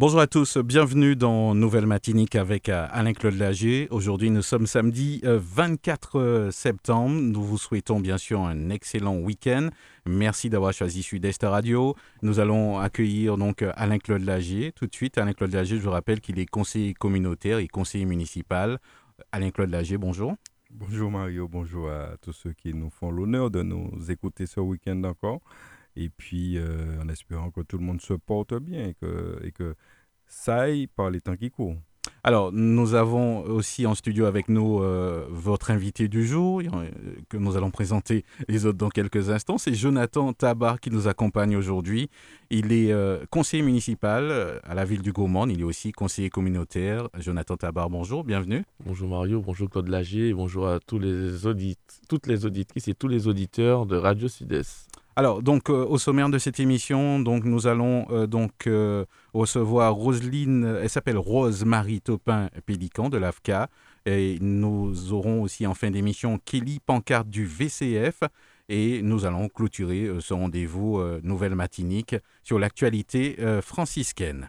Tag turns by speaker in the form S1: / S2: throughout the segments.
S1: Bonjour à tous, bienvenue dans Nouvelle Matinique avec euh, Alain-Claude Lagier. Aujourd'hui, nous sommes samedi 24 euh, euh, septembre. Nous vous souhaitons bien sûr un excellent week-end. Merci d'avoir choisi Sud-Est Radio. Nous allons accueillir donc Alain-Claude Lagier tout de suite. Alain-Claude Lagier, je vous rappelle qu'il est conseiller communautaire et conseiller municipal. Alain-Claude Lagier, bonjour.
S2: Bonjour Mario, bonjour à tous ceux qui nous font l'honneur de nous écouter ce week-end encore. Et puis, en espérant que tout le monde se porte bien et que, et que ça aille par les temps qui courent.
S1: Alors, nous avons aussi en studio avec nous euh, votre invité du jour, euh, que nous allons présenter les autres dans quelques instants. C'est Jonathan Tabar qui nous accompagne aujourd'hui. Il est euh, conseiller municipal à la ville du Gaumont. Il est aussi conseiller communautaire. Jonathan Tabar, bonjour, bienvenue.
S3: Bonjour Mario, bonjour Claude Lagier, bonjour à tous les audit toutes les auditrices et tous les auditeurs de Radio Sud-Est.
S1: Alors, donc, euh, au sommaire de cette émission, donc, nous allons euh, donc euh, recevoir Roselyne, elle s'appelle Rose-Marie Topin-Pélican de l'AFCA. Et nous aurons aussi en fin d'émission Kelly Pancarte du VCF. Et nous allons clôturer ce rendez-vous Nouvelle Matinique sur l'actualité franciscaine.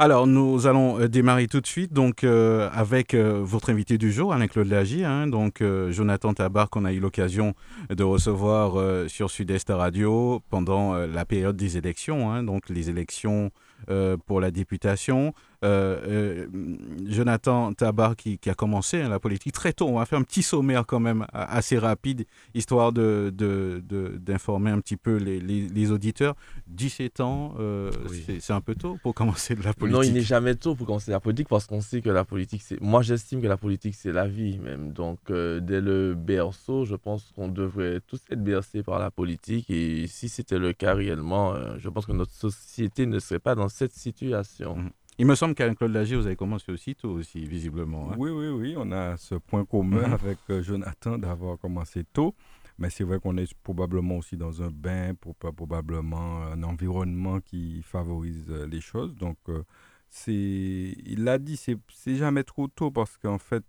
S1: Alors, nous allons euh, démarrer tout de suite donc euh, avec euh, votre invité du jour, Alain-Claude Lagier, hein, donc Jonathan Tabar, qu'on a eu l'occasion de recevoir sur Sud-Est Radio pendant la période des élections, hein, donc les élections pour la députation. Euh, euh, Jonathan Tabar qui, a commencé hein, la politique très tôt. On va faire un petit sommaire quand même assez rapide, histoire d'informer de, de, un petit peu les, les, auditeurs. 17 ans, euh, c'est un peu tôt pour commencer de la politique.
S3: Non, il n'est jamais tôt pour commencer la politique parce qu'on sait que la politique, c'est... Moi, j'estime que la politique, c'est la vie même. Donc, dès le berceau, je pense qu'on devrait tous être bercés par la politique. Et si c'était le cas réellement, je pense que notre société ne serait pas dans cette situation.
S1: Mmh. Il me semble qu'avec Claude Lagier, vous avez commencé aussi tôt aussi, visiblement.
S2: Hein. Oui, oui, oui. On a ce point commun mhm. avec euh, Jonathan d'avoir commencé tôt. Mais c'est vrai qu'on est probablement aussi dans un bain, pour, probablement un environnement qui favorise euh, les choses. Donc, euh, c'est, il l'a dit, c'est, c'est jamais trop tôt parce qu'en fait,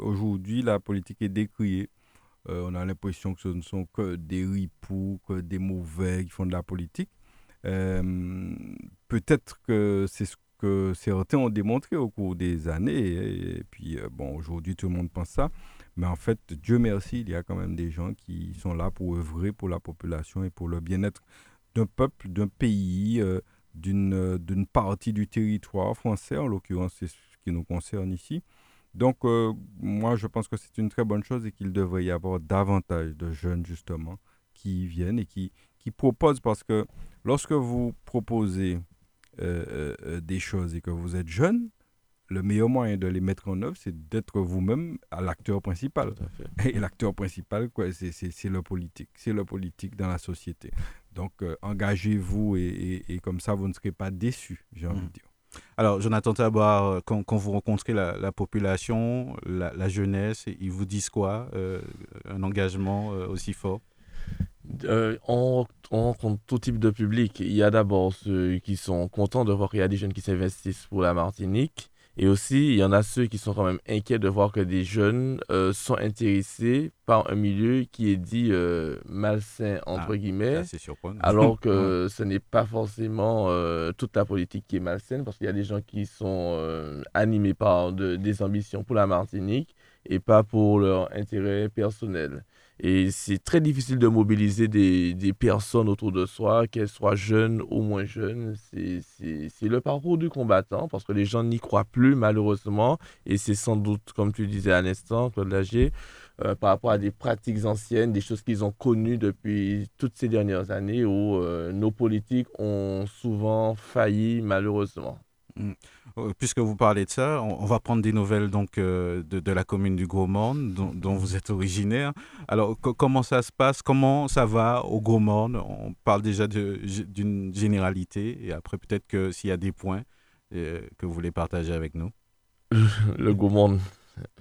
S2: aujourd'hui, la politique est décriée. on a l'impression que ce ne sont que des ripoux, que des mauvais qui font de la politique. peut-être que c'est ce que certains ont démontré au cours des années. Et, puis, euh, bon, aujourd'hui, tout le monde pense ça. Mais en fait, Dieu merci, il y a quand même des gens qui sont là pour œuvrer pour la population et pour le bien-être d'un peuple, d'un pays, euh, d'une, d'une partie du territoire français, en l'occurrence, c'est ce qui nous concerne ici. Donc, euh, moi, je pense que c'est une très bonne chose et qu'il devrait y avoir davantage de jeunes, justement, qui viennent et qui, qui proposent, parce que lorsque vous proposez euh, euh, des choses et que vous êtes jeune, le meilleur moyen de les mettre en œuvre, c'est d'être vous-même l'acteur principal. Et l'acteur principal, c'est le politique. C'est le politique dans la société. Donc, euh, engagez-vous et, et, comme ça, vous ne serez pas déçu, j'ai envie de mmh. dire.
S1: Alors, Jonathan Tabar, quand, quand vous rencontrez la, population, la, jeunesse, ils vous disent quoi Un engagement aussi fort?
S3: Euh, on, rencontre tout type de public. Il y a d'abord ceux qui sont contents de voir qu'il y a des jeunes qui s'investissent pour la Martinique. Et aussi, il y en a ceux qui sont quand même inquiets de voir que des jeunes euh, sont intéressés par un milieu qui est dit euh, malsain, entre ah, guillemets. Alors que ce n'est pas forcément toute la politique qui est malsaine, parce qu'il y a des gens qui sont animés par des ambitions pour la Martinique et pas pour leur intérêt personnel. Et c'est très difficile de mobiliser des, des, personnes autour de soi, qu'elles soient jeunes ou moins jeunes. C'est le parcours du combattant parce que les gens n'y croient plus, malheureusement. Et c'est sans doute, comme tu disais à l'instant, Claude Lagier, euh, par rapport à des pratiques anciennes, des choses qu'ils ont connues depuis toutes ces dernières années où euh, nos politiques ont souvent failli malheureusement.
S1: Mm. Euh, puisque vous parlez de ça, on, va prendre des nouvelles donc de, la commune du Gaumont, dont, vous êtes originaire. Alors, comment ça se passe? Comment ça va au Gaumont On parle déjà d'une généralité, et après peut-être que s'il y a des points que vous voulez partager avec nous.
S3: Le Gaumont,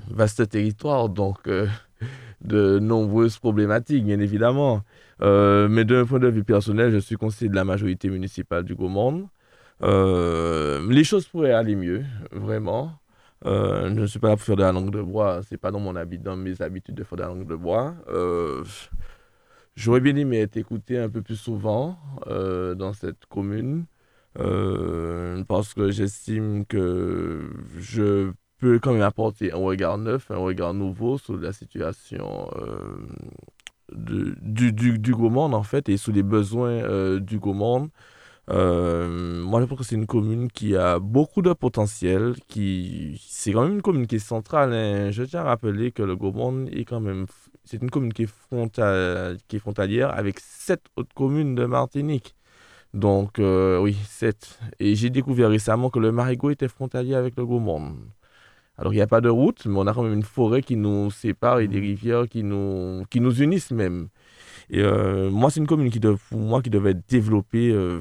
S3: vaste territoire, donc euh, de nombreuses problématiques, bien évidemment. Euh, mais d'un point de vue personnel, je suis conseiller de la majorité municipale du Gaumont. Euh, les choses pourraient aller mieux, vraiment. je ne suis pas là pour faire de la langue de bois, c'est pas dans mon habit, dans mes habitudes de faire de la langue de bois. J'aurais bien aimé être écouté un peu plus souvent dans cette commune. parce que j'estime que je peut quand même apporter un regard neuf, un regard nouveau sur la situation euh, du, du, du monde, en fait, et sur les besoins euh, du monde. Euh, moi, je pense que c'est une commune qui a beaucoup de potentiel, qui c'est quand même une commune qui est centrale. Hein. Je tiens à rappeler que le Gaumont est quand même c'est une commune qui est, qui est frontalière avec sept autres communes de Martinique. Donc, oui, sept. Et j'ai découvert récemment que le Marigot était frontalier avec le Gaumont. Alors, il n'y a pas de route, mais on a quand même une forêt qui nous sépare et des mmh. rivières qui nous, qui nous unissent même. Et euh, moi, c'est une commune qui, pour moi, qui devait être développée. Euh,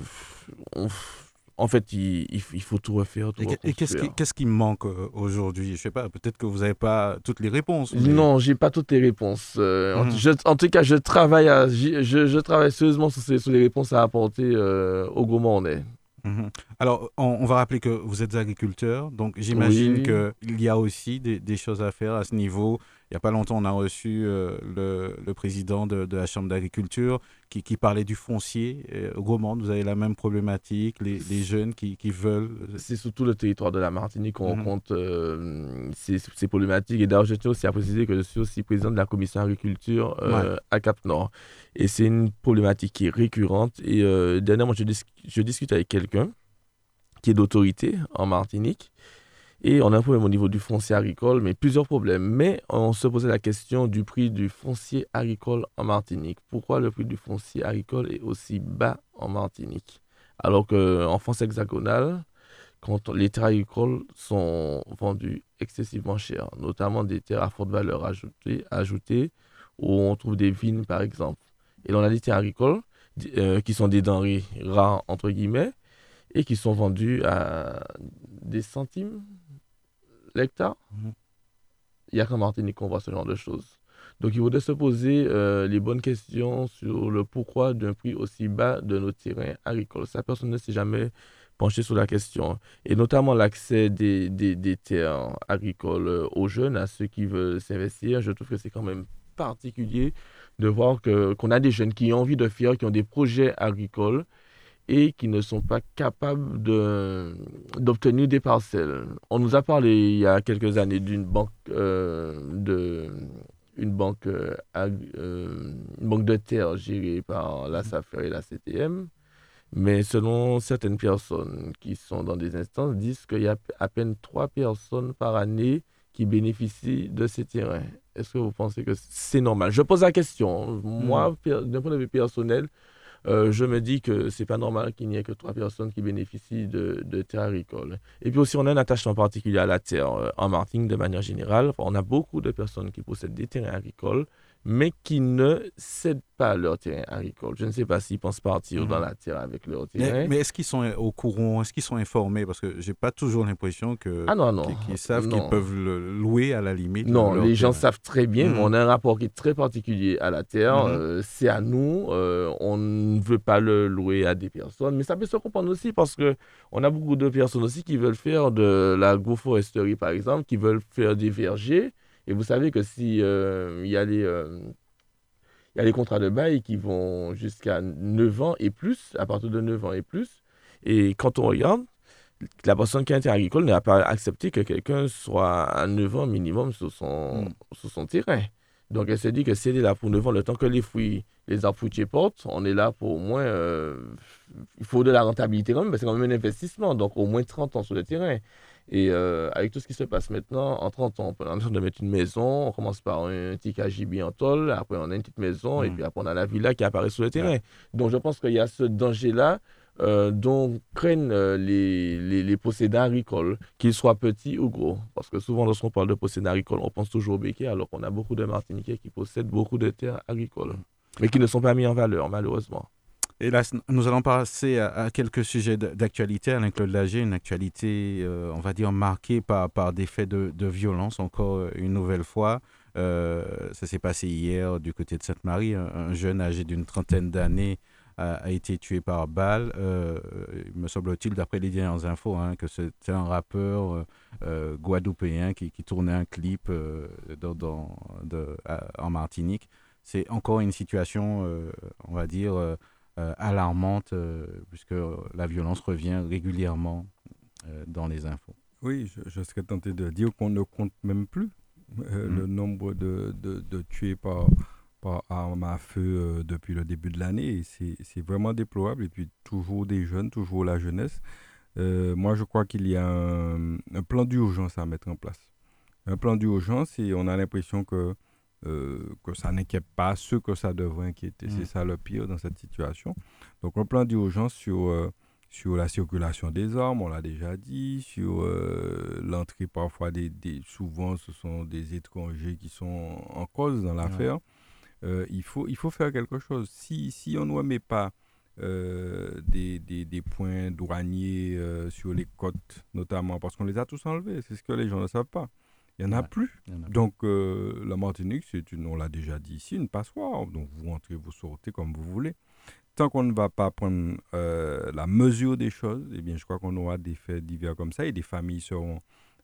S3: en fait, il, il, faut tout refaire. Tout
S1: et qu'est-ce qui, qu'est-ce qui manque euh, aujourd'hui? Je sais pas, peut-être que vous n'avez pas toutes les réponses.
S3: Non, je n'ai pas toutes les réponses. en, mmh. en, tout cas, je travaille, à, je, je, travaille sérieusement sur, sur, les réponses à apporter au gros est.
S1: Mhm. Alors, on, va rappeler que vous êtes agriculteur, donc j'imagine qu'il y a aussi des, choses à faire à ce niveau. Il n'y a pas longtemps, on a reçu euh, le, président de, la Chambre d'agriculture qui, parlait du foncier. au vous avez la même problématique, les, jeunes qui, veulent.
S3: Euh, c'est surtout le territoire de la Martinique qu'on mhm. rencontre euh, ces, problématiques. Et d'ailleurs, je tiens aussi à préciser que je suis aussi président de la commission agriculture à Cap-Nord. Et c'est une problématique qui est récurrente. Et dernièrement, je, je, discute avec quelqu'un qui est d'autorité en Martinique. Et on a un problème au niveau du foncier agricole, mais plusieurs problèmes. Mais on se posait la question du prix du foncier agricole en Martinique. Pourquoi le prix du foncier agricole est aussi bas en Martinique? Alors qu'en France hexagonale, quand les terres agricoles sont vendues excessivement chères, notamment des terres à forte valeur ajoutée, ajoutée où on trouve des vignes par exemple et dans la des agricole, euh, qui sont des denrées rares, entre guillemets, et qui sont vendues à des centimes l'hectare. Mhm. Il y a qu'en Martinique qu'on voit ce genre de choses. Donc il faudrait se poser euh, les bonnes questions sur le pourquoi d'un prix aussi bas de nos terrains agricoles. Ça, personne ne s'est jamais penché sur la question. Et notamment l'accès des, des, des, terres agricoles aux jeunes, à ceux qui veulent s'investir. Je trouve que c'est quand même particulier de voir qu'on a des jeunes qui ont envie de faire, qui ont des projets agricoles et qui ne sont pas capables d'obtenir des parcelles. On nous a parlé il y a quelques années d'une banque euh, de une banque, euh, euh, une banque de terre gérée par la SAFER et la CTM. Mais selon certaines personnes qui sont dans des instances, disent qu'il y a à peine trois personnes par année qui bénéficient de ces terrains. Est-ce que vous pensez que c'est normal? Je pose la question. Moi, d'un point de vue personnel, euh, je me dis que c'est pas normal qu'il n'y ait que trois personnes qui bénéficient de, terres agricoles. Et puis aussi, on a un attachement particulier à la terre euh, en Martinique de manière générale. On a beaucoup de personnes qui possèdent des terrains agricoles mais qui ne cèdent pas leur terrain agricole. Je ne sais pas s'ils pensent partir dans mhm. la terre avec leur terrain.
S1: Mais, est-ce qu'ils sont au courant, est-ce qu'ils sont informés? Parce que je n'ai pas toujours l'impression que
S3: ah non, non.
S1: qu'ils savent qu'ils peuvent le louer à la limite.
S3: Non, les gens savent très bien, mais mhm. on a un rapport qui est très particulier à la terre. Mhm. Euh, c'est à nous, euh, on ne veut pas le louer à des personnes, mais ça peut se comprendre aussi parce que on a beaucoup de personnes aussi qui veulent faire de l'agroforesterie, par exemple, qui veulent faire des vergers et vous savez que si euh, il y a les euh, il y a les contrats de bail qui vont jusqu'à 9 ans et plus, à partir de 9 ans et plus. Et quand on regarde, la personne qui est agricole n'a pas accepté que quelqu'un soit à 9 ans minimum sur son, mm. sur son terrain. Donc, elle s'est dit que si elle est là pour 9 ans, le temps que les fruits, les arbres fruitiers portent, on est là pour au moins. euh, il faut de la rentabilité quand même, parce que c'est quand même un investissement. Donc, au moins 30 ans sur le terrain. Et euh, avec tout ce qui se passe maintenant, en 30 ans, on peut de mettre une maison, on commence par un petit KGB en tôle, après on a une petite maison, et
S1: Mm.
S3: puis après on a la villa qui apparaît sur le terrain. Donc je pense qu'il y a ce danger-là euh, dont craignent euh, les, les, les possédants agricoles, qu'ils soient petits ou gros. Parce que souvent, lorsqu'on parle de possédants agricoles, on pense toujours au béquet, alors qu'on a beaucoup de Martiniquais qui possèdent beaucoup de terres agricoles, mais qui ne sont pas mis en valeur, malheureusement.
S1: Là, nous allons passer à, quelques sujets d'actualité. Alain-Claude Lager, une actualité, euh, on va dire, marquée par, par des faits de, de violence, encore euh, une nouvelle fois. Euh, ça s'est passé hier du côté de Sainte-Marie. Un, un jeune âgé d'une trentaine d'années a, été tué par balle. Il me semble-t-il, d'après les dernières infos, hein, que c'était un rappeur euh, guadeloupéen qui, qui tournait un clip dans, de- en Martinique. C'est encore une situation, on va dire, alarmante, euh, puisque la violence revient régulièrement euh, dans les infos.
S2: Oui, je, je serais tenté de dire qu'on ne compte même plus euh,
S1: Mm.
S2: le nombre de, de, de tués par, par arme à feu euh, depuis le début de l'année. C'est c'est vraiment déplorable. Et puis toujours des jeunes, toujours la jeunesse. Euh, moi, je crois qu'il y a un, un plan d'urgence à mettre en place. Un plan d'urgence et on a l'impression que, euh, que ça n'inquiète pas ceux que ça devrait inquiéter.
S1: Mm.
S2: C'est ça le pire dans cette situation. Donc un plan d'urgence sur... euh, sur la circulation des armes, on l'a déjà dit, sur euh, l'entrée parfois des, des- Souvent, ce sont des étrangers qui sont en cause dans l'affaire. Il, faut, il faut faire quelque chose. Si, si on ne remet pas euh, des, des, des points douaniers euh, sur les côtes, notamment, parce qu'on les a tous enlevés, c'est ce que les gens ne savent pas. Il n'y en a
S1: Ouais.
S2: plus.
S1: En a-
S2: Donc, euh, la Martinique, c'est une, on l'a déjà dit ici, une passoire. Donc, vous entrez, vous sortez comme vous voulez. Tant qu'on ne va pas prendre euh, la mesure des choses, eh bien, je crois qu'on aura des faits divers comme ça et des familles seront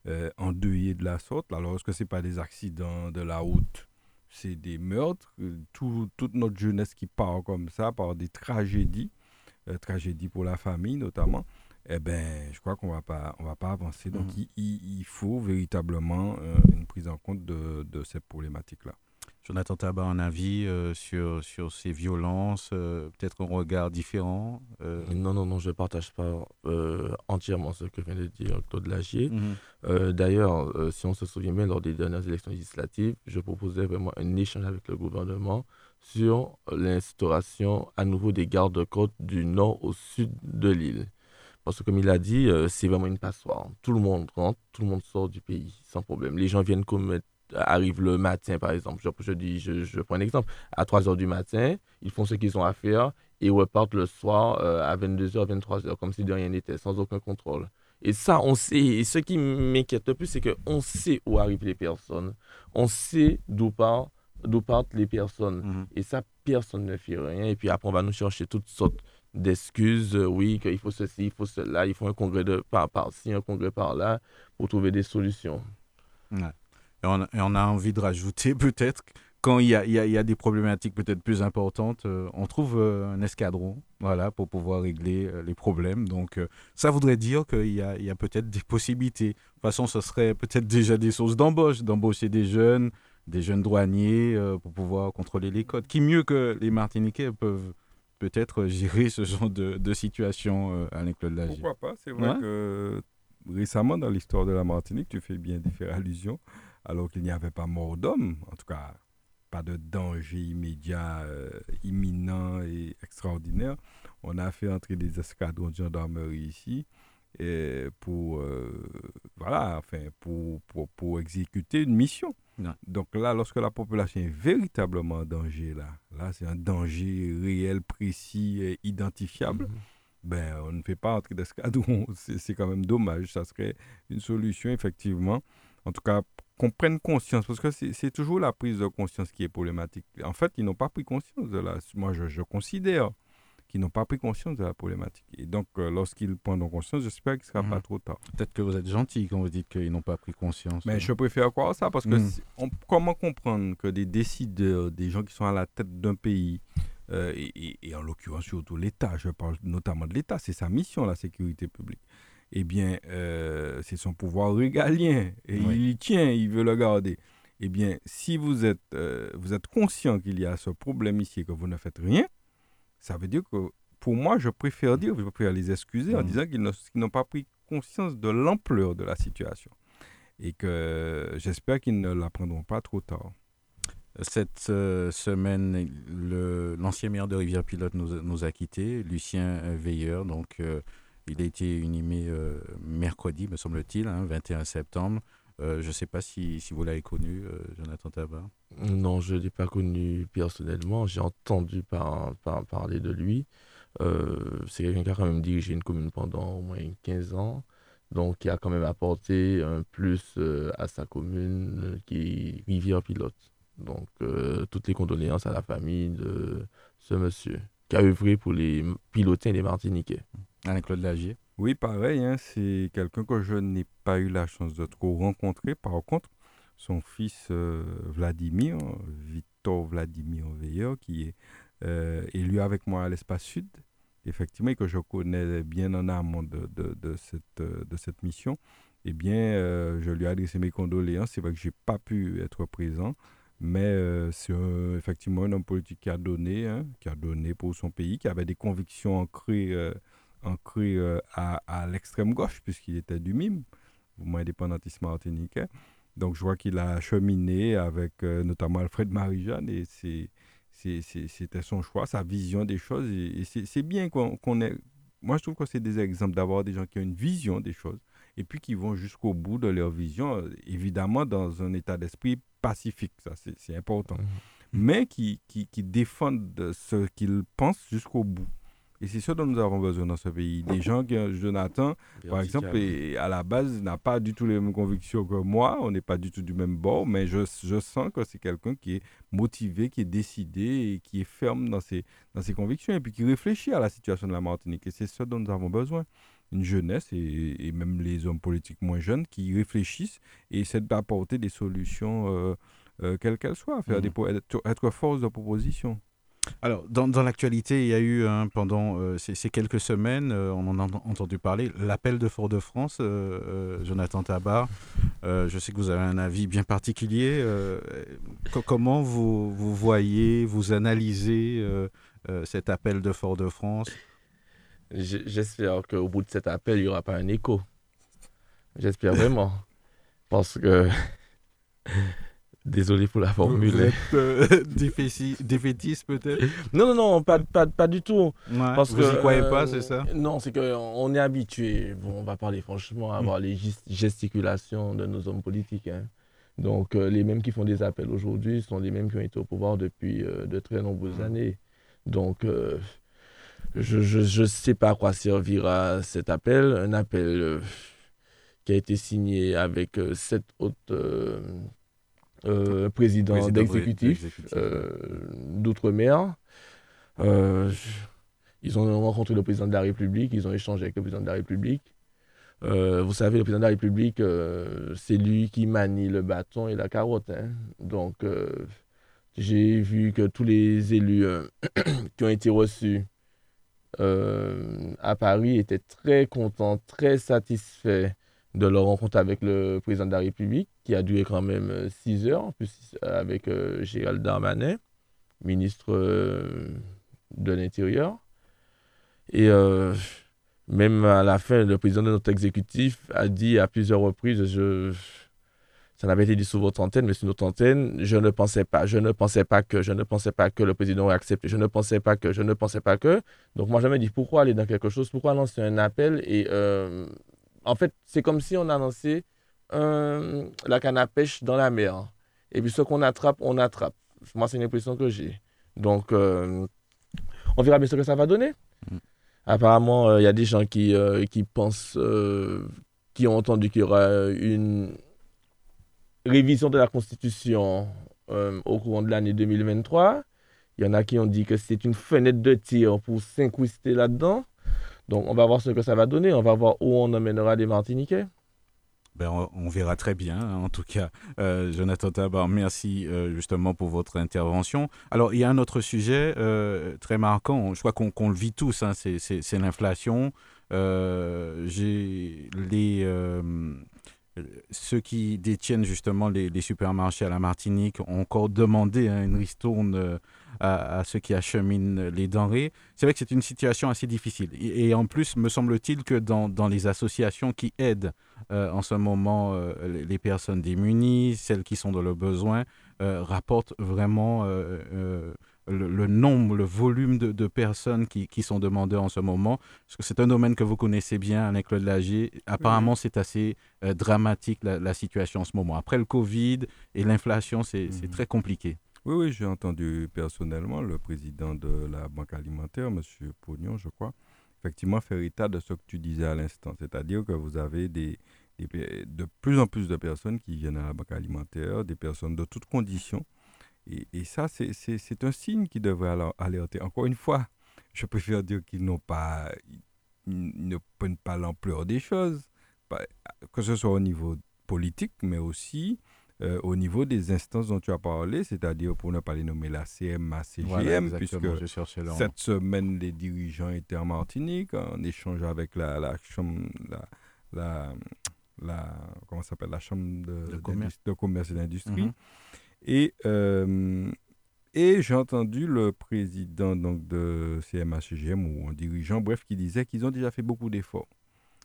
S2: euh, endeuillées de la sorte. Alors, est-ce que ce n'est pas des accidents de la route? C'est des meurtres. tout- toute notre jeunesse qui part comme ça, par des tragédies, tragédies pour la famille notamment, eh ben, je crois qu'on va pas, on va pas avancer. Donc,
S1: Mhm.
S2: il, faut véritablement euh, une prise en compte de, de cette problématique-là.
S1: Jonathan Tabar, un avis euh, sur, sur ces violences, euh, peut-être un regard différent euh,
S3: Non, non, non, je ne partage pas euh, entièrement ce que vient de dire Claude Lagier.
S1: mhm.
S3: Euh, D'ailleurs, euh, si on se souvient bien, lors des dernières élections législatives, je proposais vraiment un échange avec le gouvernement sur l'instauration à nouveau des gardes-côtes du nord au sud de l'île. Parce que comme il a dit, euh, c'est vraiment une passoire. Tout le monde rentre, tout le monde sort du pays sans problème. Les gens viennent commettre arrivent le matin, par exemple. Je, je dis, je, je prends un exemple. À 3 h du matin, ils font ce qu'ils ont à faire et repartent le soir euh, à 22h, 23h, comme si de rien n'était, sans aucun contrôle. Et ça, on sait. Et ce qui m'inquiète le plus, c'est qu'on sait où arrivent les personnes. On sait d'où partent, d'où partent les personnes.
S1: Mhm.
S3: Et ça, personne ne fait rien. Et puis après, on va nous chercher toutes sortes d'excuses. euh, oui, qu'il faut ceci, il faut cela, il faut un congrès de par, par-ci, un congrès par-là, pour trouver des solutions.
S1: Et, on, a envie de rajouter peut-être, quand il y a, y a- y a des problématiques peut-être plus importantes, euh, on trouve euh, un escadron voilà, pour pouvoir régler les problèmes. Donc ça voudrait dire qu'il y a, y a peut-être des possibilités. De toute façon, ce serait peut-être déjà des sources d'embauche, d'embaucher des jeunes, des jeunes douaniers pour pouvoir contrôler les codes. Qui mieux que les Martiniquais peuvent peut-être gérer ce genre de, de situation euh, à l'école de la
S2: Pourquoi pas C'est vrai
S1: Ouais.
S2: que récemment, dans l'histoire de la Martinique, tu fais bien d'y faire allusion, alors qu'il n'y avait pas mort d'homme, en tout cas pas de danger immédiat, euh, imminent et extraordinaire. On a fait entrer des escadrons de gendarmerie ici et pour, euh, voilà, enfin, pour, pour, pour exécuter une mission. Donc là, lorsque la population est véritablement en danger, là, là c'est un danger réel, précis et identifiable ben, on ne fait pas entrer d'escadron. C'est c'est quand même dommage. Ça serait une solution, effectivement. En tout cas, qu'on prenne conscience, parce que c'est c'est toujours la prise de conscience qui est problématique. En fait, ils n'ont pas pris conscience de la... Moi, je, je considère qu'ils n'ont pas pris conscience de la problématique. Et donc, euh, lorsqu'ils prendront conscience, j'espère qu'il ne sera
S1: Mhm.
S2: pas trop tard.
S1: Peut-être que vous êtes gentil quand vous dites qu'ils n'ont pas pris conscience.
S2: Mais je préfère croire ça parce que si- on- comment comprendre que des décideurs, des gens qui sont à la tête d'un pays, euh, et, et- et en l'occurrence surtout l'État, je parle notamment de l'État, c'est sa mission la sécurité publique. Eh bien, euh, c'est son pouvoir régalien et
S1: Oui.
S2: il y tient, il veut le garder. eh bien, si vous êtes, vous êtes conscient qu'il y a ce problème ici et que vous ne faites rien, ça veut dire que pour moi, je préfère dire, je préfère les excuser en
S1: Mhm.
S2: disant qu'ils n'ont pas pris conscience de l'ampleur de la situation. Et que j'espère qu'ils ne la prendront pas trop tard.
S1: Cette euh, semaine, l'ancien maire de Rivière-Pilote nous, a- nous a quittés, Lucien euh, Veilleur. Donc, euh, il a été inhumé euh, mercredi, me semble-t-il, hein, 21 septembre. Euh, je ne sais pas si, si vous l'avez connu, euh, Jonathan Tabar.
S3: Non, je ne l'ai pas connu personnellement. J'ai entendu par- par- parler de lui. Euh, c'est quelqu'un qui a quand même dirigé une commune pendant au moins 15 ans. Donc, qui a quand même apporté un plus euh, à sa commune euh, qui est Rivière-Pilote. Donc, euh, toutes les condoléances à la famille de ce monsieur qui a œuvré pour les pilotins et les Martiniquais.
S1: Alain-Claude Lagier.
S2: Oui, pareil, hein, c'est quelqu'un que je n'ai pas eu la chance de rencontrer. Par contre, son fils euh, Vladimir, Victor Vladimir Veilleur, qui est euh, élu avec moi à l'espace sud, effectivement, et que je connais bien en amont de, euh, cette mission, eh bien, euh, je lui ai adressé mes condoléances. C'est vrai que je n'ai pas pu être présent, mais euh, c'est effectivement un homme politique qui a donné, hein, qui a donné pour son pays, qui avait des convictions ancrées, ancrées euh, à, à l'extrême gauche, puisqu'il était du MIM, mouvement indépendantiste martiniquais. Donc, je vois qu'il a cheminé avec euh, notamment Alfred Marie-Jeanne et c'était son choix, sa vision des choses. Et, et c'est bien qu'on qu'on ait. Moi, je trouve que c'est des exemples d'avoir des gens qui ont une vision des choses et puis qui vont jusqu'au bout de leur vision, euh, évidemment dans un état d'esprit pacifique, ça c'est important, mais qui, qui, qui défendent ce qu'ils pensent jusqu'au bout. Et c'est ce dont nous avons besoin dans ce pays. Des gens qui, Jonathan, par exemple, à la base, n'a pas du tout les mêmes convictions que moi. On n'est pas du tout du même bord, mais je, je sens que c'est quelqu'un qui est motivé, qui est décidé et qui est ferme dans ses, dans ses convictions et puis qui réfléchit à la situation de la Martinique. Et c'est ce dont nous avons besoin. Une jeunesse et, et même les hommes politiques moins jeunes qui réfléchissent et essaient d'apporter des solutions, euh, euh, quelles qu'elles soient, faire
S1: Mhm.
S2: des, être force de proposition.
S1: Alors, dans, dans l'actualité, il y a eu hein, pendant euh, ces, quelques semaines, euh, on en a ent- entendu parler, l'appel de Fort-de-France, euh, Jonathan Tabar. Je sais que vous avez un avis bien particulier. co- comment vous, vous voyez, vous analysez cet appel de Fort-de-France?
S3: J'espère qu'au bout de cet appel, il n'y aura pas un écho. J'espère vraiment. Parce que. Désolé pour la formule.
S1: Vous êtes euh, défaitiste peut-être?
S3: Non, non, non, pas, pas, pas du tout.
S1: Ouais,
S3: Parce
S1: Vous
S3: que,
S1: y croyez
S3: euh,
S1: pas, c'est ça?
S3: Non, c'est qu'on est habitué, bon, on va parler franchement, à
S1: Mm.
S3: voir les gesticulations de nos hommes politiques. hein. Donc, euh, les mêmes qui font des appels aujourd'hui sont les mêmes qui ont été au pouvoir depuis euh, de très nombreuses
S1: Mm.
S3: années. Donc, euh, je ne sais pas à quoi servira cet appel. Un appel euh, qui a été signé avec euh, sept autres euh, euh,
S1: Président
S3: d'exécutifs
S1: d'exécutif.
S3: euh, d'outre-mer. Euh, ils ont rencontré le président de la République, ils ont échangé avec le président de la République. Euh, vous savez, le président de la République, euh, c'est lui qui manie le bâton et la carotte. hein. Donc, euh, j'ai vu que tous les élus euh, qui ont été reçus euh, à Paris étaient très contents, très satisfaits de leur rencontre avec le président de la République, qui a duré quand même euh, six heures, en plus avec euh, Gérald Darmanin, ministre euh, de l'Intérieur. Et euh, même à la fin, le président de notre exécutif a dit à plusieurs reprises, je, ça n'avait été dit sur votre antenne, mais sur notre antenne, je ne pensais pas, je ne pensais pas que, je ne pensais pas que le président aurait accepté, je ne pensais pas que, je ne pensais pas que. Donc moi, je me dis, pourquoi aller dans quelque chose, pourquoi lancer un appel? Et euh, en fait, c'est comme si on annonçait euh, la canne à pêche dans la mer. Et puis ce qu'on attrape, on attrape. Moi, c'est une impression que j'ai. Donc, euh, on verra bien ce que ça va donner.
S1: Mm.
S3: Apparemment, euh, il y a des gens qui, euh, qui pensent, qui ont entendu qu'il y aura une révision de la Constitution au courant de l'année 2023. Il y en a qui ont dit que c'est une fenêtre de tir pour s'incruster là-dedans. Donc, on va voir ce que ça va donner. On va voir où on emmènera les Martiniquais.
S1: Ben, on, verra très bien, hein, en tout cas. Euh, Jonathan Tabar, merci euh, justement pour votre intervention. Alors, il y a un autre sujet euh, très marquant, je crois qu'on le vit tous, hein, c'est- l'inflation. J'ai les, ceux qui détiennent justement les, supermarchés à la Martinique ont encore demandé hein, une ristourne à, ceux qui acheminent les denrées. C'est vrai que c'est une situation assez difficile. Et, en plus, me semble-t-il que dans, dans, les associations qui aident en ce moment les personnes démunies, celles qui sont dans le besoin, rapportent vraiment le, nombre, le volume de, personnes qui, sont demandées en ce moment. Parce que c'est un domaine que vous connaissez bien, avec Claude Lagier. Apparemment, c'est assez euh, dramatique la, situation en ce moment. Après le Covid et l'inflation, c'est mhm. très compliqué.
S2: Oui, oui, j'ai entendu personnellement le président de la Banque alimentaire, M. Pognon, je crois, effectivement faire état de ce que tu disais à l'instant. C'est-à-dire que vous avez des, de plus en plus de personnes qui viennent à la Banque alimentaire, des personnes de toutes conditions et, ça, c'est un signe qui devrait alerter. Encore une fois, je préfère dire qu'ils n'ont pas, ne prennent pas l'ampleur des choses, que ce soit au niveau politique, mais aussi euh, au niveau des instances dont tu as parlé, c'est-à-dire pour ne pas les nommer la CMA, CGM, puisque cette semaine, les dirigeants étaient en Martinique en échange avec la, la chambre, la, la, comment s'appelle, la chambre de, commerce. et d'industrie. Mhm. Et, euh, et j'ai entendu le président donc, de CMHGM ou un dirigeant, bref, qui disait qu'ils ont déjà fait beaucoup d'efforts.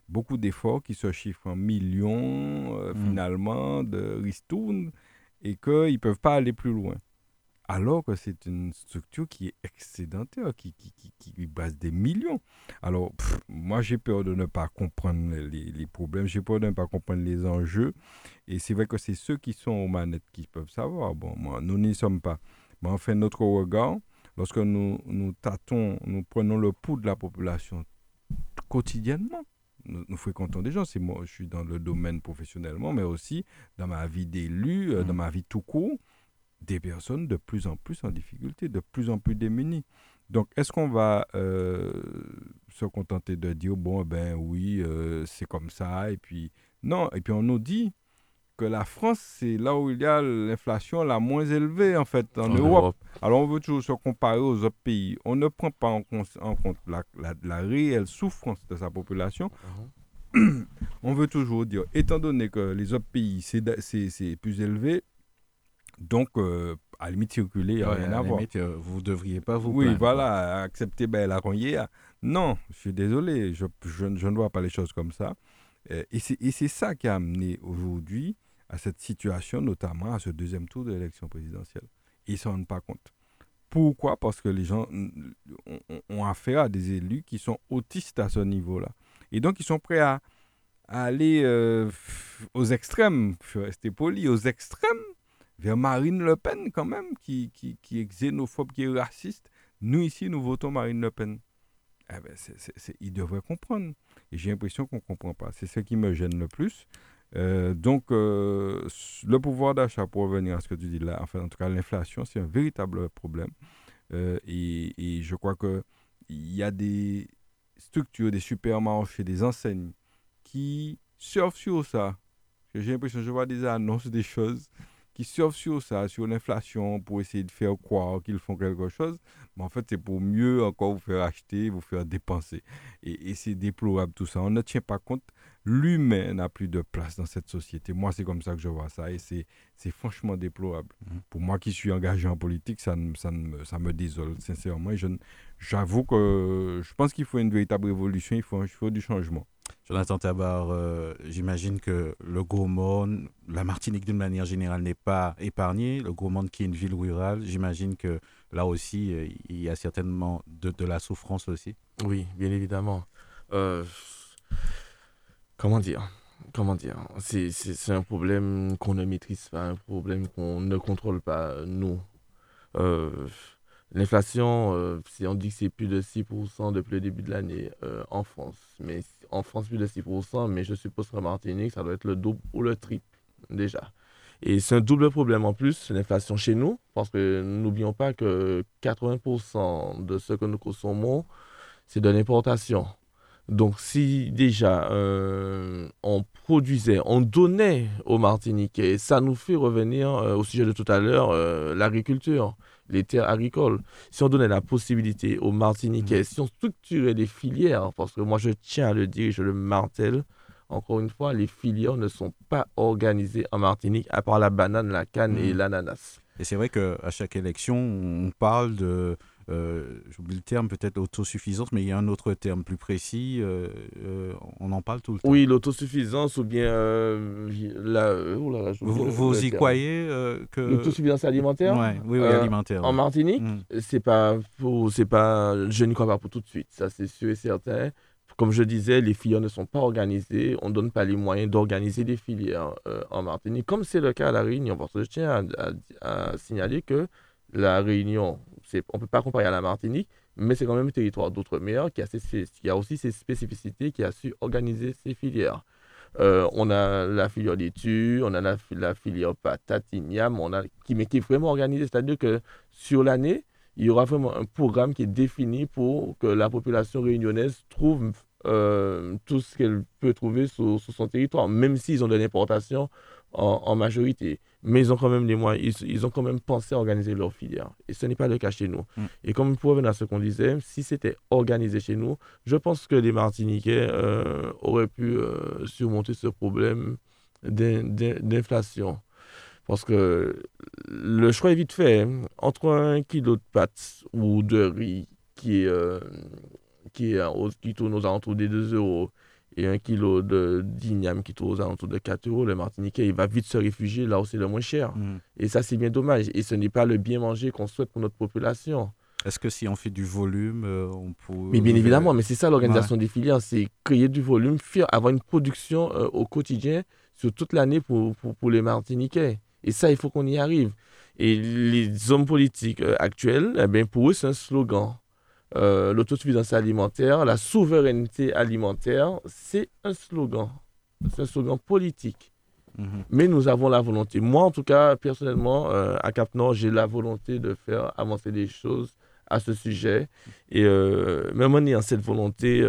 S2: Beaucoup d'efforts qui se chiffrent en millions euh, mm. finalement de ristournes et qu'ils ne peuvent pas aller plus loin alors que c'est une structure qui est excédentaire, qui, qui, qui, qui base des millions. Alors, moi, j'ai peur de ne pas comprendre les, les problèmes, j'ai peur de ne pas comprendre les enjeux. Et c'est vrai que c'est ceux qui sont aux manettes qui peuvent savoir. Bon, moi, nous n'y sommes pas. Mais en fait, notre regard, lorsque nous, nous tâtons, nous prenons le pouls de la population quotidiennement, nous, fréquentons des gens. C'est moi, je suis dans le domaine professionnellement, mais aussi dans ma vie d'élu, euh, dans mmh. ma vie tout court des personnes de plus en plus en difficulté, de plus en plus démunies. Donc, est-ce qu'on va euh, se contenter de dire, bon, ben oui, euh, c'est comme ça, et puis non, et puis on nous dit que la France, c'est là où il y a l'inflation la moins élevée, en fait, en, Europe. Alors, on veut toujours se comparer aux autres pays. On ne prend pas en, compte la, la, réelle souffrance de sa population. Uh-huh. on veut toujours dire, étant donné que les autres pays, c'est plus élevé, donc, euh, à la limite, circuler, il n'y a rien à, voir. Limite,
S1: euh, vous ne devriez pas vous
S2: Oui, voilà, accepter ben, la ronnière. Non, je suis désolé, je, je, ne vois pas les choses comme ça. Euh, et c'est ça qui a amené aujourd'hui à cette situation, notamment à ce deuxième tour de l'élection présidentielle. Ils ne s'en rendent pas compte. Pourquoi? Parce que les gens ont, affaire à des élus qui sont autistes à ce niveau-là. Et donc, ils sont prêts à, aller aux extrêmes, je vais rester poli, aux extrêmes vers Marine Le Pen quand même, qui, qui, qui, est xénophobe, qui est raciste. Nous ici, nous votons Marine Le Pen. Eh ben, il devrait comprendre. Et j'ai l'impression qu'on ne comprend pas. C'est ce qui me gêne le plus. Euh, donc, euh, le pouvoir d'achat, pour revenir à ce que tu dis là, enfin, en tout cas, l'inflation, c'est un véritable problème. Euh, et, et, je crois qu'il y a des structures, des supermarchés, des enseignes qui surfent sur ça. J'ai l'impression je vois des annonces, des choses qui surfent sur ça, sur l'inflation, pour essayer de faire croire qu'ils font quelque chose. Mais en fait, c'est pour mieux encore vous faire acheter, vous faire dépenser. Et, c'est déplorable tout ça. On ne tient pas compte. L'humain n'a plus de place dans cette société. Moi, c'est comme ça que je vois ça. Et c'est, franchement déplorable. Mmh. Pour moi qui suis engagé en politique, ça, ça, me, ça me désole, sincèrement. j'avoue que je pense qu'il faut une véritable révolution. Il faut, il faut du changement.
S1: Jonathan Tabar, euh, j'imagine que le Monde, la Martinique d'une manière générale n'est pas épargnée. Le Monde qui est une ville rurale, j'imagine que là aussi, euh, il y a certainement de, la souffrance aussi.
S3: Oui, bien évidemment. Euh, comment dire? Comment dire? C'est un problème qu'on ne maîtrise pas, un problème qu'on ne contrôle pas, nous. L'inflation, si on dit que c'est plus de 6% depuis le début de l'année en France, mais en France plus de 6%, mais je suppose qu'en Martinique, ça doit être le double ou le triple déjà. Et c'est un double problème en plus, l'inflation chez nous, parce que n'oublions pas que 80% de ce que nous consommons, c'est de l'importation. Donc si déjà euh, on produisait, on donnait aux Martiniquais, ça nous fait revenir euh, au sujet de tout à l'heure, euh, l'agriculture les terres agricoles. Si on donnait la possibilité aux Martiniquais, mm. si on structurait des filières, parce que moi je tiens à le dire, je le martèle, encore une fois, les filières ne sont pas organisées en Martinique, à part la banane, la canne et
S1: Mhm.
S3: l'ananas.
S1: Et c'est vrai qu'à chaque élection, on parle de, euh, j'oublie le terme, peut-être autosuffisance, mais il y a un autre terme plus précis. euh, euh, on en parle tout le temps.
S3: Oui, l'autosuffisance ou bien euh, la, oh là là, j'oublie
S1: Vous, vous y
S3: terme.
S1: croyez que.
S3: L'autosuffisance alimentaire
S1: Ouais, oui, oui, alimentaire.
S3: En. Martinique,
S1: Mm.
S3: c'est pas pour- pas je n'y crois pas pour tout de suite ça c'est sûr et certain comme je disais les filières ne sont pas organisées on donne pas les moyens d'organiser des filières en Martinique comme c'est le cas à la Réunion parce que je tiens à, à- à signaler que la Réunion on peut pas comparer à la Martinique mais c'est quand même un territoire d'outre-mer qui a qui a aussi ses spécificités qui a su organiser ses filières euh, on a la filière laitue, on a la, fi- la filière patate, on a, qui, mais qui est vraiment organisée. C'est-à-dire que sur l'année, il y aura vraiment un programme qui est défini pour que la population réunionnaise trouve euh, tout ce qu'elle peut trouver sur, son territoire, même s'ils ont de l'importation en majorité. Mais ils ont quand même les moyens, ils, ils ont quand même pensé à organiser leur filière. Et ce n'est pas le cas chez nous.
S1: Mm.
S3: Et comme pour revenir à ce qu'on disait, si c'était organisé chez nous, je pense que les Martiniquais euh, auraient pu euh, surmonter ce problème d'in- d'in- d'inflation. Parce que le choix est vite fait. hein. Entre un kilo de pâtes ou de riz qui, est, euh, qui, est qui tourne aux alentours des 2 euros et un kilo de d'igname qui tourne aux alentours de 4 euros, le Martiniquais, il va vite se réfugier là où c'est le moins cher.
S1: Mm.
S3: Et ça, c'est bien dommage. Et ce n'est pas le bien manger qu'on souhaite pour notre population.
S1: Est-ce que si on fait du volume, euh, on peut.
S3: Mais bien évidemment, mais c'est ça l'organisation des filières, c'est créer du volume, faire, avoir une production euh, au quotidien sur toute l'année pour, pour, pour les Martiniquais. Et ça, il faut qu'on y arrive. Et les hommes politiques euh, actuels, eh bien, pour eux, c'est un slogan. Euh, L'autosuffisance alimentaire, la souveraineté alimentaire, c'est un slogan. C'est un slogan politique.
S1: Mhm.
S3: Mais nous avons la volonté. Moi, en tout cas, personnellement, euh, à Cap Nord, j'ai la volonté de faire avancer des choses à ce sujet. Et euh, même en ayant cette volonté,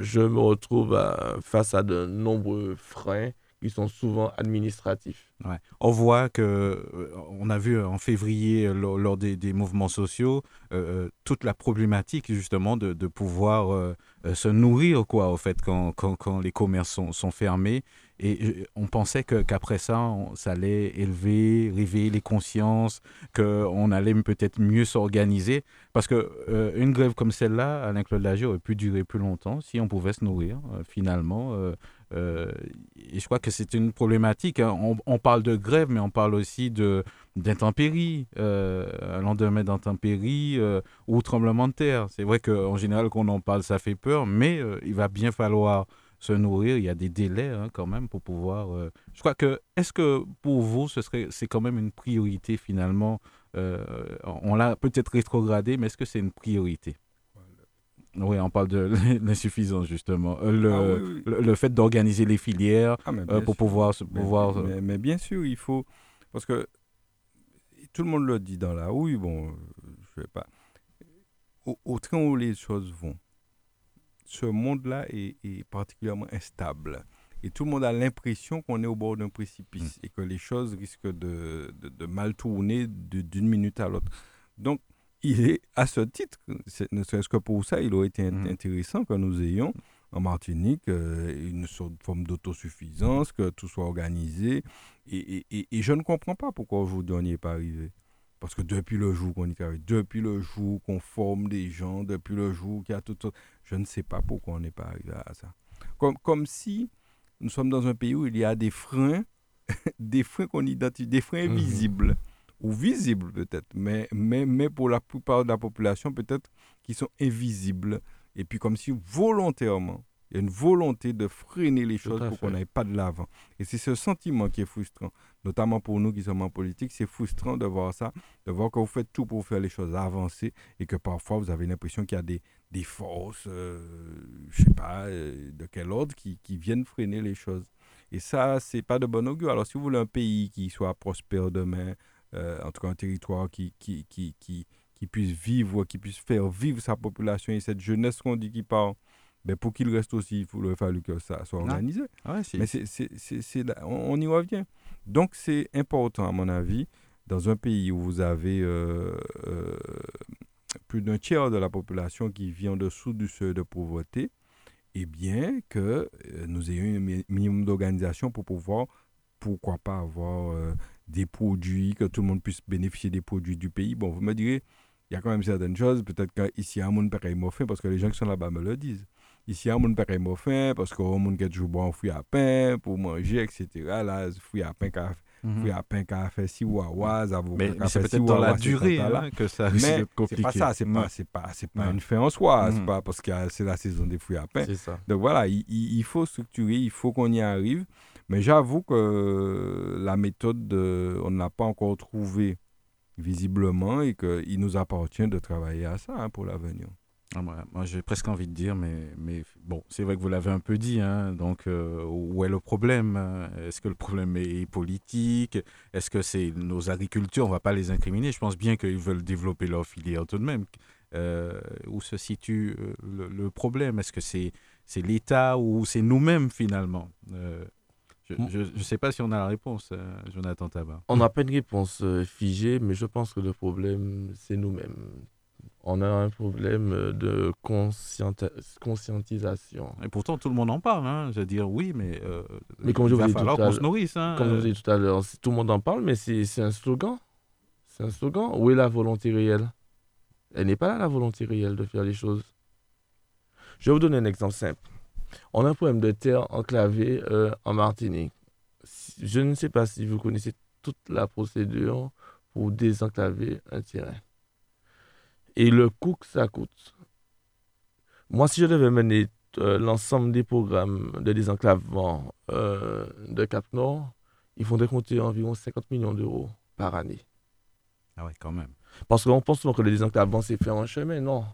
S3: je me retrouve à- face à de nombreux freins qui sont souvent administratifs.
S1: On voit que, euh, on a vu en février, euh, lors, des, mouvements sociaux, euh, toute la problématique justement de, pouvoir se nourrir, quoi, au fait, quand, quand, les commerces sont, fermés. Et on pensait qu'après ça, on- ça allait élever, réveiller les consciences, qu'on allait peut-être mieux s'organiser. Parce que euh, une grève comme celle-là, Alain-Claude Lagier, aurait pu durer plus longtemps si on pouvait se nourrir, finalement. Euh, et je crois que c'est une problématique. hein. On, parle de grève, mais on parle aussi d'intempéries, euh, un lendemain d'intempéries euh, ou tremblement de terre. C'est vrai qu'en général, quand on en parle, ça fait peur, mais euh, il va bien falloir se nourrir. Il y a des délais hein, quand même pour pouvoir. Je crois que est-ce que pour vous, ce c'est quand même une priorité finalement. on l'a peut-être rétrogradé, mais est-ce que c'est une priorité? Oui, on parle de l'insuffisance justement. Euh, Le,
S2: Ah oui, oui.
S1: le, le fait d'organiser les filières
S2: Ah,
S1: euh, pour
S2: sûr.
S1: pouvoir se
S2: Mais-
S1: pouvoir. euh,
S2: Mais, mais bien sûr, il faut. Parce que tout le monde le dit dans la rue, bon, je vais pas. Au, au train où les choses vont, ce monde-là est, est particulièrement instable. Et tout le monde a l'impression qu'on est au bord d'un précipice et que les choses risquent de, de- de mal tourner d'une minute à l'autre. Donc, il est, à ce titre, ne serait-ce que pour ça, il aurait été
S1: Mhm.
S2: intéressant que nous ayons en Martinique euh, une sorte de forme d'autosuffisance, que tout soit organisé. Et, et- et- et je ne comprends pas pourquoi aujourd'hui on n'y est pas arrivé. Parce que depuis le jour qu'on y arrive, depuis le jour qu'on forme des gens, depuis le jour qu'il y a tout ça, je ne sais pas pourquoi on n'est pas arrivé à ça. Comme, comme si nous sommes dans un pays où il y a des freins, des freins qu'on identifie, des freins
S3: Mhm.
S2: invisibles, ou visibles peut-être, mais, mais, mais pour la plupart de la population peut-être qui sont invisibles. Et puis comme si volontairement, il y a une volonté de freiner les choses pour qu'on n'aille pas de l'avant. Et c'est ce sentiment qui est frustrant, notamment pour nous qui sommes en politique. C'est frustrant de voir ça, de voir que vous faites tout pour faire les choses avancer et que parfois vous avez l'impression qu'il y a des, des forces, euh, je sais pas euh, de quel ordre, qui, qui viennent freiner les choses. Et ça, c'est pas de bon augure. Alors si vous voulez un pays qui soit prospère demain, euh, en tout cas un territoire qui, qui, qui, qui, qui puisse vivre, qui puisse faire vivre sa population et cette jeunesse qu'on dit qui part, ben pour qu'il reste aussi, il faudrait fallu que ça soit
S1: Non.
S2: organisé.
S1: ouais, c'est-
S2: Mais c'est, on, on y revient. Donc c'est important, à mon avis, dans un pays où vous avez euh, euh, plus d'un tiers de la population qui vit en dessous du seuil de pauvreté et bien que nous ayons un minimum d'organisation pour pouvoir, pourquoi pas, avoir des produits, que tout le monde puisse bénéficier des produits du pays. Bon, vous me direz, il y a quand même certaines choses, peut-être qu'ici, un monde pareil fait, parce que les gens qui sont là-bas me le disent. Ici, un monde pareil fait, parce qu'on monde qui a toujours boire un fruit à pain pour manger, etc. Là, fruit à pain qu'a Mm -hmm. à pain qu'a fait si wawa,
S1: Mais, mais c'est peut-être dans la durée hein, que ça
S2: mais c'est pas ça, c'est pas, c'est pas, c'est pas une fin en soi, c'est pas parce que c'est la saison des fruits à pain. Donc voilà, il, il, faut structurer, il faut qu'on y arrive. Mais j'avoue que la méthode, de, on n'a pas encore trouvé visiblement et qu'il nous appartient de travailler à ça hein, pour l'avenir.
S1: Ah, moi, j'ai presque envie de dire, mais, mais bon, c'est vrai que vous l'avez un peu dit, hein, donc euh, où est le problème hein? Est-ce que le problème est politique? Est-ce que c'est nos agriculteurs On ne va pas les incriminer. Je pense bien qu'ils veulent développer leur filière tout de même. Euh, où se situe euh, le, le problème? Est-ce que c'est c'est l'État ou c'est nous-mêmes finalement? Je ne sais pas si on a la réponse, Jonathan Tabar.
S3: On n'a pas une réponse figée, mais je pense que le problème, c'est nous-mêmes on a un problème de conscientisation.
S1: Et pourtant, tout le monde en parle. Hein. Je veux dire, oui, mais, euh,
S3: mais comme je
S1: il
S3: va
S1: falloir qu'on se nourrisse. Hein.
S3: Comme je vous ai dit tout à l'heure, tout le monde en parle, mais c'est un slogan. C'est un slogan. Où est la volonté réelle? Elle n'est pas là, la volonté réelle de faire les choses. Je vais vous donner un exemple simple. On a un problème de terre enclavée euh, en Martinique. Je ne sais pas si vous connaissez toute la procédure pour désenclaver un terrain et le coût que ça coûte. Moi, si je devais mener euh, l'ensemble des programmes de désenclavement euh, de Cap Nord, il faudrait compter environ 50 millions d'euros par année.
S1: Ah ouais, quand même.
S3: Parce qu'on pense souvent que le désenclavement, c'est faire un chemin. Non.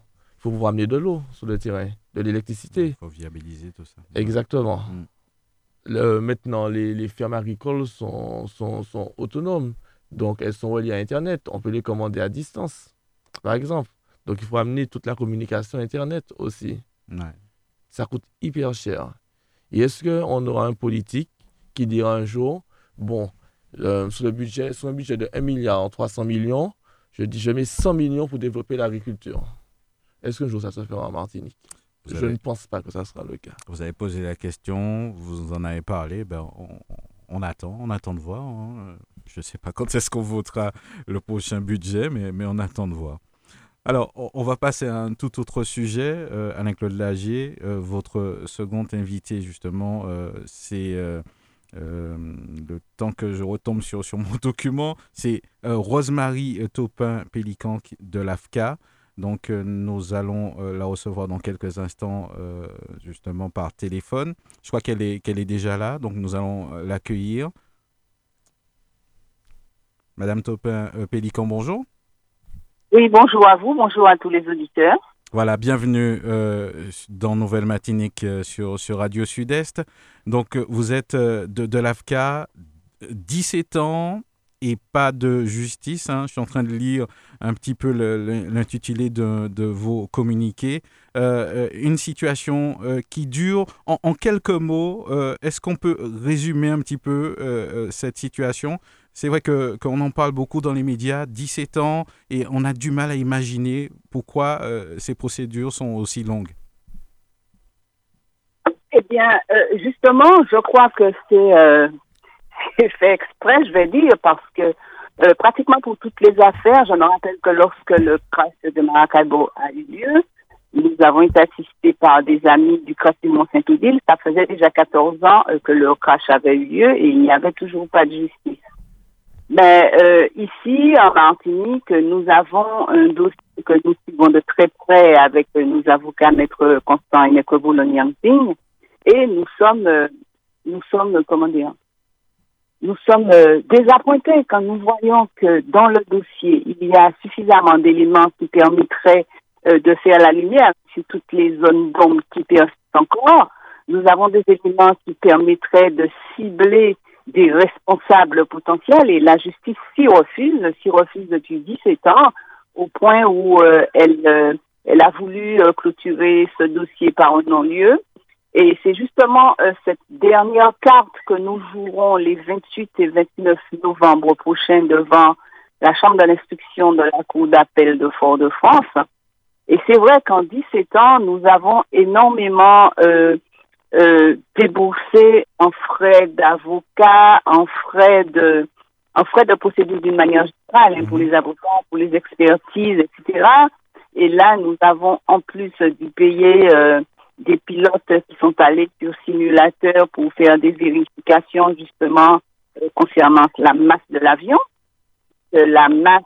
S3: Il faut pouvoir amener de l'eau sur le terrain, de l'électricité. Il
S1: faut viabiliser tout ça.
S3: Exactement. Mm. Le, maintenant, les, les, fermes agricoles sont, sont, sont autonomes. Donc, elles sont reliées à Internet. On peut les commander à distance par exemple. Donc, il faut amener toute la communication Internet aussi. Ça coûte hyper cher. Et est-ce qu'on aura un politique qui dira un jour, bon, euh, sur, le budget, sur un budget de 1 milliard 300 millions, je dis, je mets 100 millions pour développer l'agriculture? Est-ce qu'un jour ça se fera en Martinique? Je ne pense pas que ça sera le cas.
S1: Vous avez posé la question, vous en avez parlé, ben on, attend, on attend de voir. Hein. Je ne sais pas quand est-ce qu'on votera le prochain budget, mais, mais on attend de voir. Alors, on va passer à un tout autre sujet. Euh, Alain-Claude Lagier, euh, votre second invité, justement, euh, c'est le temps que je retombe sur, sur mon document, c'est Rosemary Topin-Pélican de l'AFCA. Donc, nous allons la recevoir dans quelques instants, justement, par téléphone. Je crois qu'elle est, qu'elle est déjà là, donc nous allons l'accueillir. Madame Topin-Pélican, bonjour.
S4: Oui, bonjour à vous, bonjour à tous les auditeurs.
S1: Voilà, bienvenue euh, dans Nouvelle Matinique euh, sur, sur Radio Sud-Est. Donc, euh, vous êtes de, de l'AFCA, 17 ans et pas de justice. Hein. Je suis en train de lire un petit peu l'intitulé de, vos communiqués. une situation qui dure. En, quelques mots, est-ce qu'on peut résumer un petit peu cette situation? C'est vrai qu'on en parle beaucoup dans les médias, 17 ans, et on a du mal à imaginer pourquoi euh, ces procédures sont aussi longues.
S4: Eh bien, euh, justement, je crois que euh, c'est fait exprès, je vais dire, parce que pratiquement pour toutes les affaires, je me rappelle que lorsque le crash de Maracaibo a eu lieu, nous avons été assistés par des amis du crash du Mont-Saint-Odile. Ça faisait déjà 14 ans que le crash avait eu lieu et il n'y avait toujours pas de justice. Mais euh, ici, en Martinique, nous avons un dossier que nous suivons de très près avec nos avocats, Maître Constant et Maître Boulogne-Yamping, et nous sommes, euh, nous sommes, comment dire, nous sommes euh, désappointés quand nous voyons que dans le dossier, il y a suffisamment d'éléments qui permettraient euh, de faire la lumière sur toutes les zones d'ombre qui persistent encore. Nous avons des éléments qui permettraient de cibler des responsables potentiels et la justice s'y refuse, s'y refuse depuis 17 ans au point où euh, elle, euh, elle a voulu euh, clôturer ce dossier par un non-lieu. Et c'est justement cette dernière carte que nous jouerons les 28 et 29 novembre prochains devant la Chambre de l'instruction de la Cour d'appel de Fort-de-France. Et c'est vrai qu'en 17 ans, nous avons énormément euh, euh, déboursé en frais d'avocat, en frais de en frais de procédure d'une manière générale, hein, pour mhm. les avocats, pour les expertises, etc. Et là, nous avons en plus dû payer euh, des pilotes qui sont allés sur simulateur pour faire des vérifications justement euh, concernant la masse de l'avion. Euh, la masse,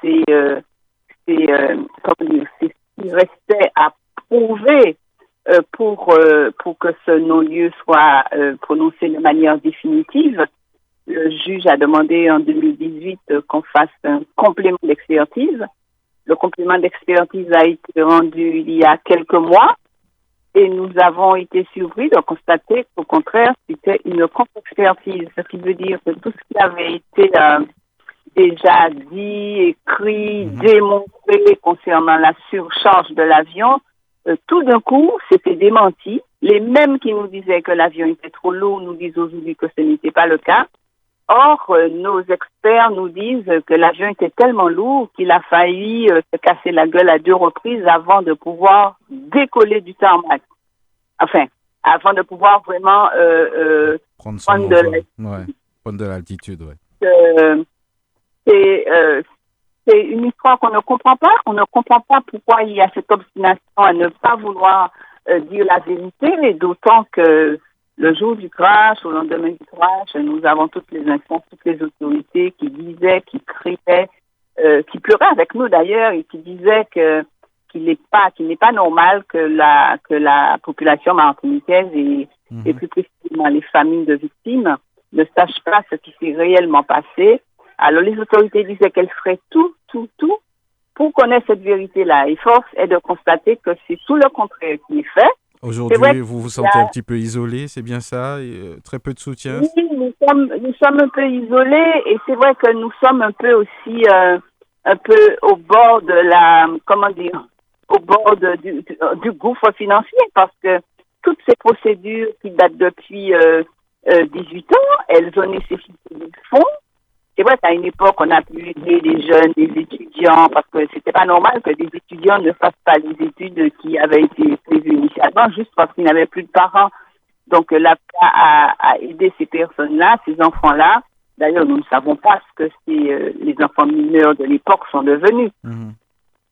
S4: c'est euh, c'est ce qui restait à prouver pour pour que ce non-lieu soit prononcé de manière définitive. Le juge a demandé en 2018 qu'on fasse un complément d'expertise. Le complément d'expertise a été rendu il y a quelques mois et nous avons été surpris de constater qu'au contraire, c'était une contre-expertise, ce qui veut dire que tout ce qui avait été euh, déjà dit, écrit, mhm. démontré concernant la surcharge de l'avion, euh, tout d'un coup, c'était démenti. Les mêmes qui nous disaient que l'avion était trop lourd nous disent aujourd'hui que ce n'était pas le cas. Or, euh, nos experts nous disent que l'avion était tellement lourd qu'il a failli euh, se casser la gueule à deux reprises avant de pouvoir décoller du tarmac. Enfin, avant de pouvoir vraiment euh,
S1: prendre, prendre, de l'altitude.
S4: c'est une histoire qu'on ne comprend pas. On ne comprend pas pourquoi il y a cette obstination à ne pas vouloir dire la vérité, d'autant que le jour du crash, au lendemain du crash, nous avons toutes les instances, toutes les autorités qui disaient, qui criaient, euh, qui pleuraient avec nous d'ailleurs et qui disaient que qu'il n'est pas qu'il n'est pas normal que la que la population martiniquaise et, mhm. et plus précisément les familles de victimes ne sachent pas ce qui s'est réellement passé. Alors les autorités disaient qu'elles feraient tout, tout, tout pour connaître cette vérité-là. Et force est de constater que c'est tout le contraire qui est fait.
S1: Aujourd'hui, vous vous sentez un petit peu isolé, c'est bien ça euh, Très peu de soutien?
S4: Oui, nous sommes, nous sommes un peu isolés et c'est vrai que nous sommes un peu aussi euh, un peu au bord de la, comment dire, au bord du, du, gouffre financier parce que toutes ces procédures qui datent depuis euh, 18 euh, ans, elles ont nécessité des fonds c'est vrai qu'à une époque, on a pu aider des jeunes, des étudiants, parce que c'était pas normal que des étudiants ne fassent pas les études qui avaient été prévues initialement, juste parce qu'ils n'avaient plus de parents. Donc, l'APA a, a aidé ces personnes-là, ces enfants-là. D'ailleurs, nous ne savons pas ce que euh, les enfants mineurs de l'époque sont devenus. Mhm.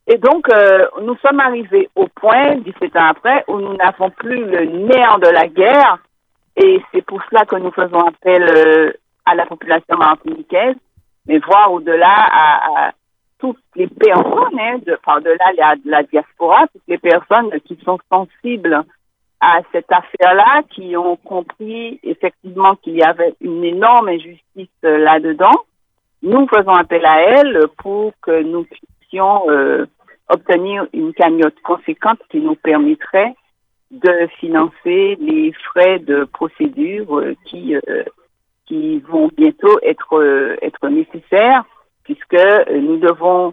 S4: Et donc, euh, nous sommes arrivés au point, 17 ans après, où nous n'avons plus le néant de la guerre. Et c'est pour cela que nous faisons appel euh, à la population martiniquaise, mais voir au-delà à, toutes les personnes, hein, de, par-delà la, la diaspora, toutes les personnes qui sont sensibles à cette affaire-là, qui ont compris effectivement qu'il y avait une énorme injustice euh, là-dedans. Nous faisons appel à elles pour que nous puissions euh, obtenir une cagnotte conséquente qui nous permettrait de financer les frais de procédure euh, qui qui vont bientôt être, euh, être nécessaires puisque euh, nous devons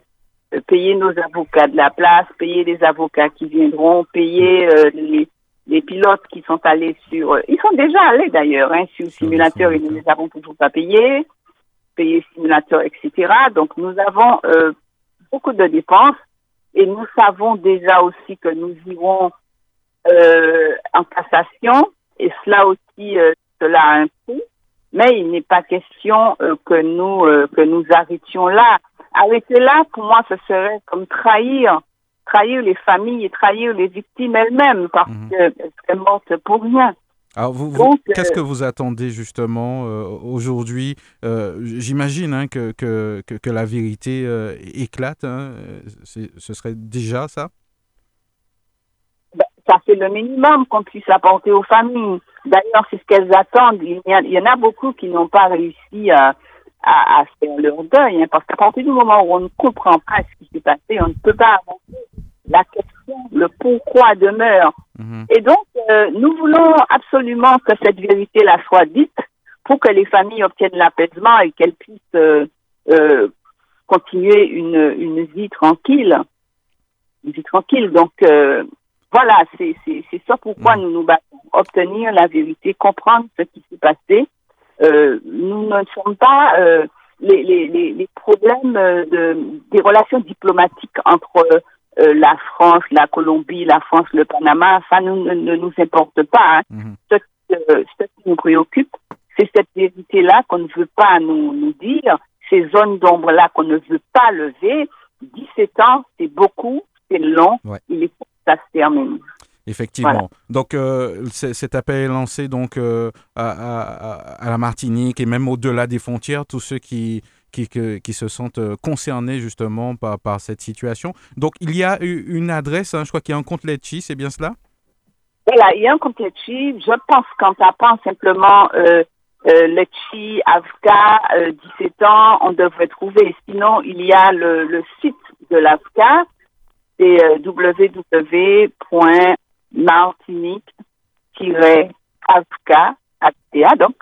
S4: euh, payer nos avocats de la place, payer les avocats qui viendront, payer les, les, pilotes qui sont allés sur... ils sont déjà allés d'ailleurs hein, sur le simulateur et nous ne les avons toujours pas payés, payer simulateur, etc. Donc nous avons beaucoup de dépenses et nous savons déjà aussi que nous irons en cassation et cela aussi, cela a un coût mais il n'est pas question euh, que nous euh, que nous arrêtions là. Arrêter là, pour moi, ce serait comme trahir, trahir les familles et trahir les victimes elles-mêmes parce mhm. qu'elles seraient mortes pour rien.
S1: Alors, vous, qu'est-ce que vous attendez justement euh, aujourd'hui? J'imagine hein, que, que, que, la vérité éclate. Hein, ce serait déjà ça?
S4: Ben, Ça, c'est le minimum qu'on puisse apporter aux familles. D'ailleurs, c'est ce qu'elles attendent. Il y, en a beaucoup qui n'ont pas réussi à, à, faire leur deuil, hein, parce qu'à partir du moment où on ne comprend pas ce qui s'est passé, on ne peut pas avancer. La question, le pourquoi demeure. Mhm. Et donc, euh, nous voulons absolument que cette vérité-là soit dite pour que les familles obtiennent l'apaisement et qu'elles puissent euh, euh, continuer une, une vie tranquille. Une vie tranquille. Donc, voilà, c'est ça pourquoi mm. nous nous battons. Obtenir la vérité, comprendre ce qui s'est passé. Euh, nous ne sommes pas euh, les, les, les, problèmes de, des relations diplomatiques entre euh, la France, la Colombie, la France, le Panama, ça nous, ne, nous importe pas. Hein.
S1: Mhm.
S4: Ce, ce, qui nous préoccupe, c'est cette vérité-là qu'on ne veut pas nous, nous dire, ces zones d'ombre-là qu'on ne veut pas lever. 17 ans, c'est beaucoup, c'est long, il est ça se termine.
S1: Effectivement. Donc, euh, cet appel est lancé donc, euh, à, à, la Martinique et même au-delà des frontières, tous ceux qui, qui, qui, se sentent euh, concernés justement par, par cette situation. Donc, il y a une adresse, hein, je crois qu'il y a un compte Letchi, c'est bien cela?
S4: Voilà, il y a un compte Letchi. Je pense qu'en tapant simplement euh, Letchi, Avka, 17 ans, on devrait trouver. Sinon, il y a le, le site de l'AFCA, c'est www.martinique-avka, donc,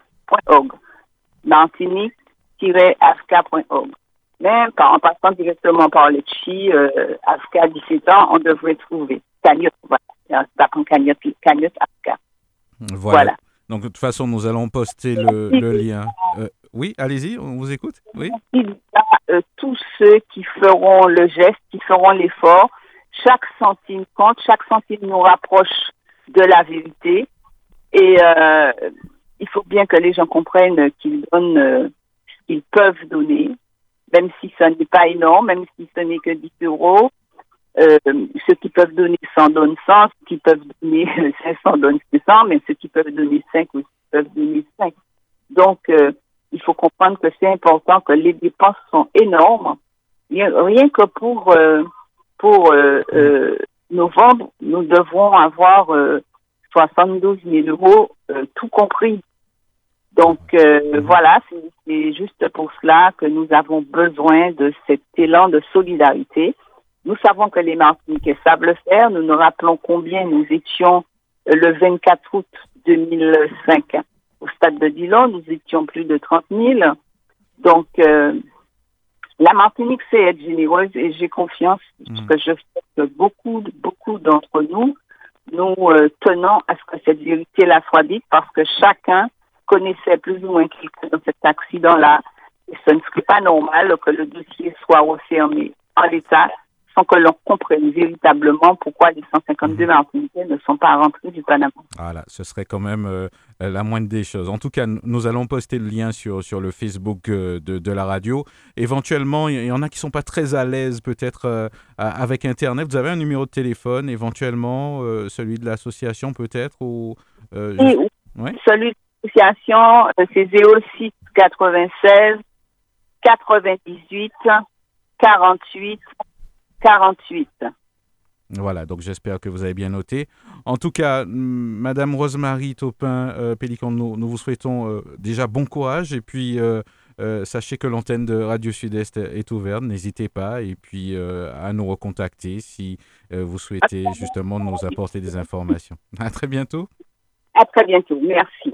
S4: .org. Martinique afka.org. Même en passant directement par le chi, euh, AFCA 17 ans, on devrait trouver cagnotte. Voilà. cagnotte, cagnotte AFCA.
S1: Voilà. Donc, de toute façon, nous allons poster le, le lien. Euh, oui, allez-y, on vous écoute. Oui.
S4: Il y a euh, tous ceux qui feront le geste, qui feront l'effort. Chaque centime compte, chaque centime nous rapproche de la vérité. Et euh, il faut bien que les gens comprennent qu'ils donnent euh, qu'ils peuvent donner, même si ce n'est pas énorme, même si ce n'est que 10 euros. Euh, ceux qui peuvent donner 100 donnent 100, ceux qui peuvent donner 500 donnent 500, mais ceux qui peuvent donner 5 aussi peuvent donner 5. Donc, euh, il faut comprendre que c'est important que les dépenses sont énormes. Rien que pour, euh, pour novembre, nous devrons avoir 72 000 euros, tout compris. Donc euh, voilà, c'est juste pour cela que nous avons besoin de cet élan de solidarité. Nous savons que les Martiniquais savent le faire. Nous nous rappelons combien nous étions euh, le 24 août 2005 au stade de Dillon. Nous étions plus de 30 000. Donc euh, la Martinique sait être généreuse et j'ai confiance mhm. que je sais que beaucoup, beaucoup d'entre nous, nous tenons à ce que cette vérité-là soit dite parce que chacun connaissait plus ou moins quelqu'un dans cet accident-là. Et ce ne serait pas normal que le dossier soit refermé en l'état sans que l'on comprenne véritablement pourquoi les 152 mhm. Martiniquais ne sont pas rentrés du Panama.
S1: Voilà, ce serait quand même euh, la moindre des choses. En tout cas, nous allons poster le lien sur, sur le Facebook euh, de, de, la radio. Éventuellement, il y en a qui ne sont pas très à l'aise peut-être euh, avec Internet. Vous avez un numéro de téléphone, éventuellement, celui de l'association peut-être ou,
S4: oui, oui. celui l'association, euh, c'est 06 96 98 48 48.
S1: Voilà, donc j'espère que vous avez bien noté. En tout cas, Madame Rosemary Taupin euh, Pélican, nous, nous, vous souhaitons euh, déjà bon courage et puis sachez que l'antenne de Radio Sud-Est est ouverte, n'hésitez pas et puis à nous recontacter si vous souhaitez justement nous apporter des informations. À très bientôt.
S4: À très bientôt, merci.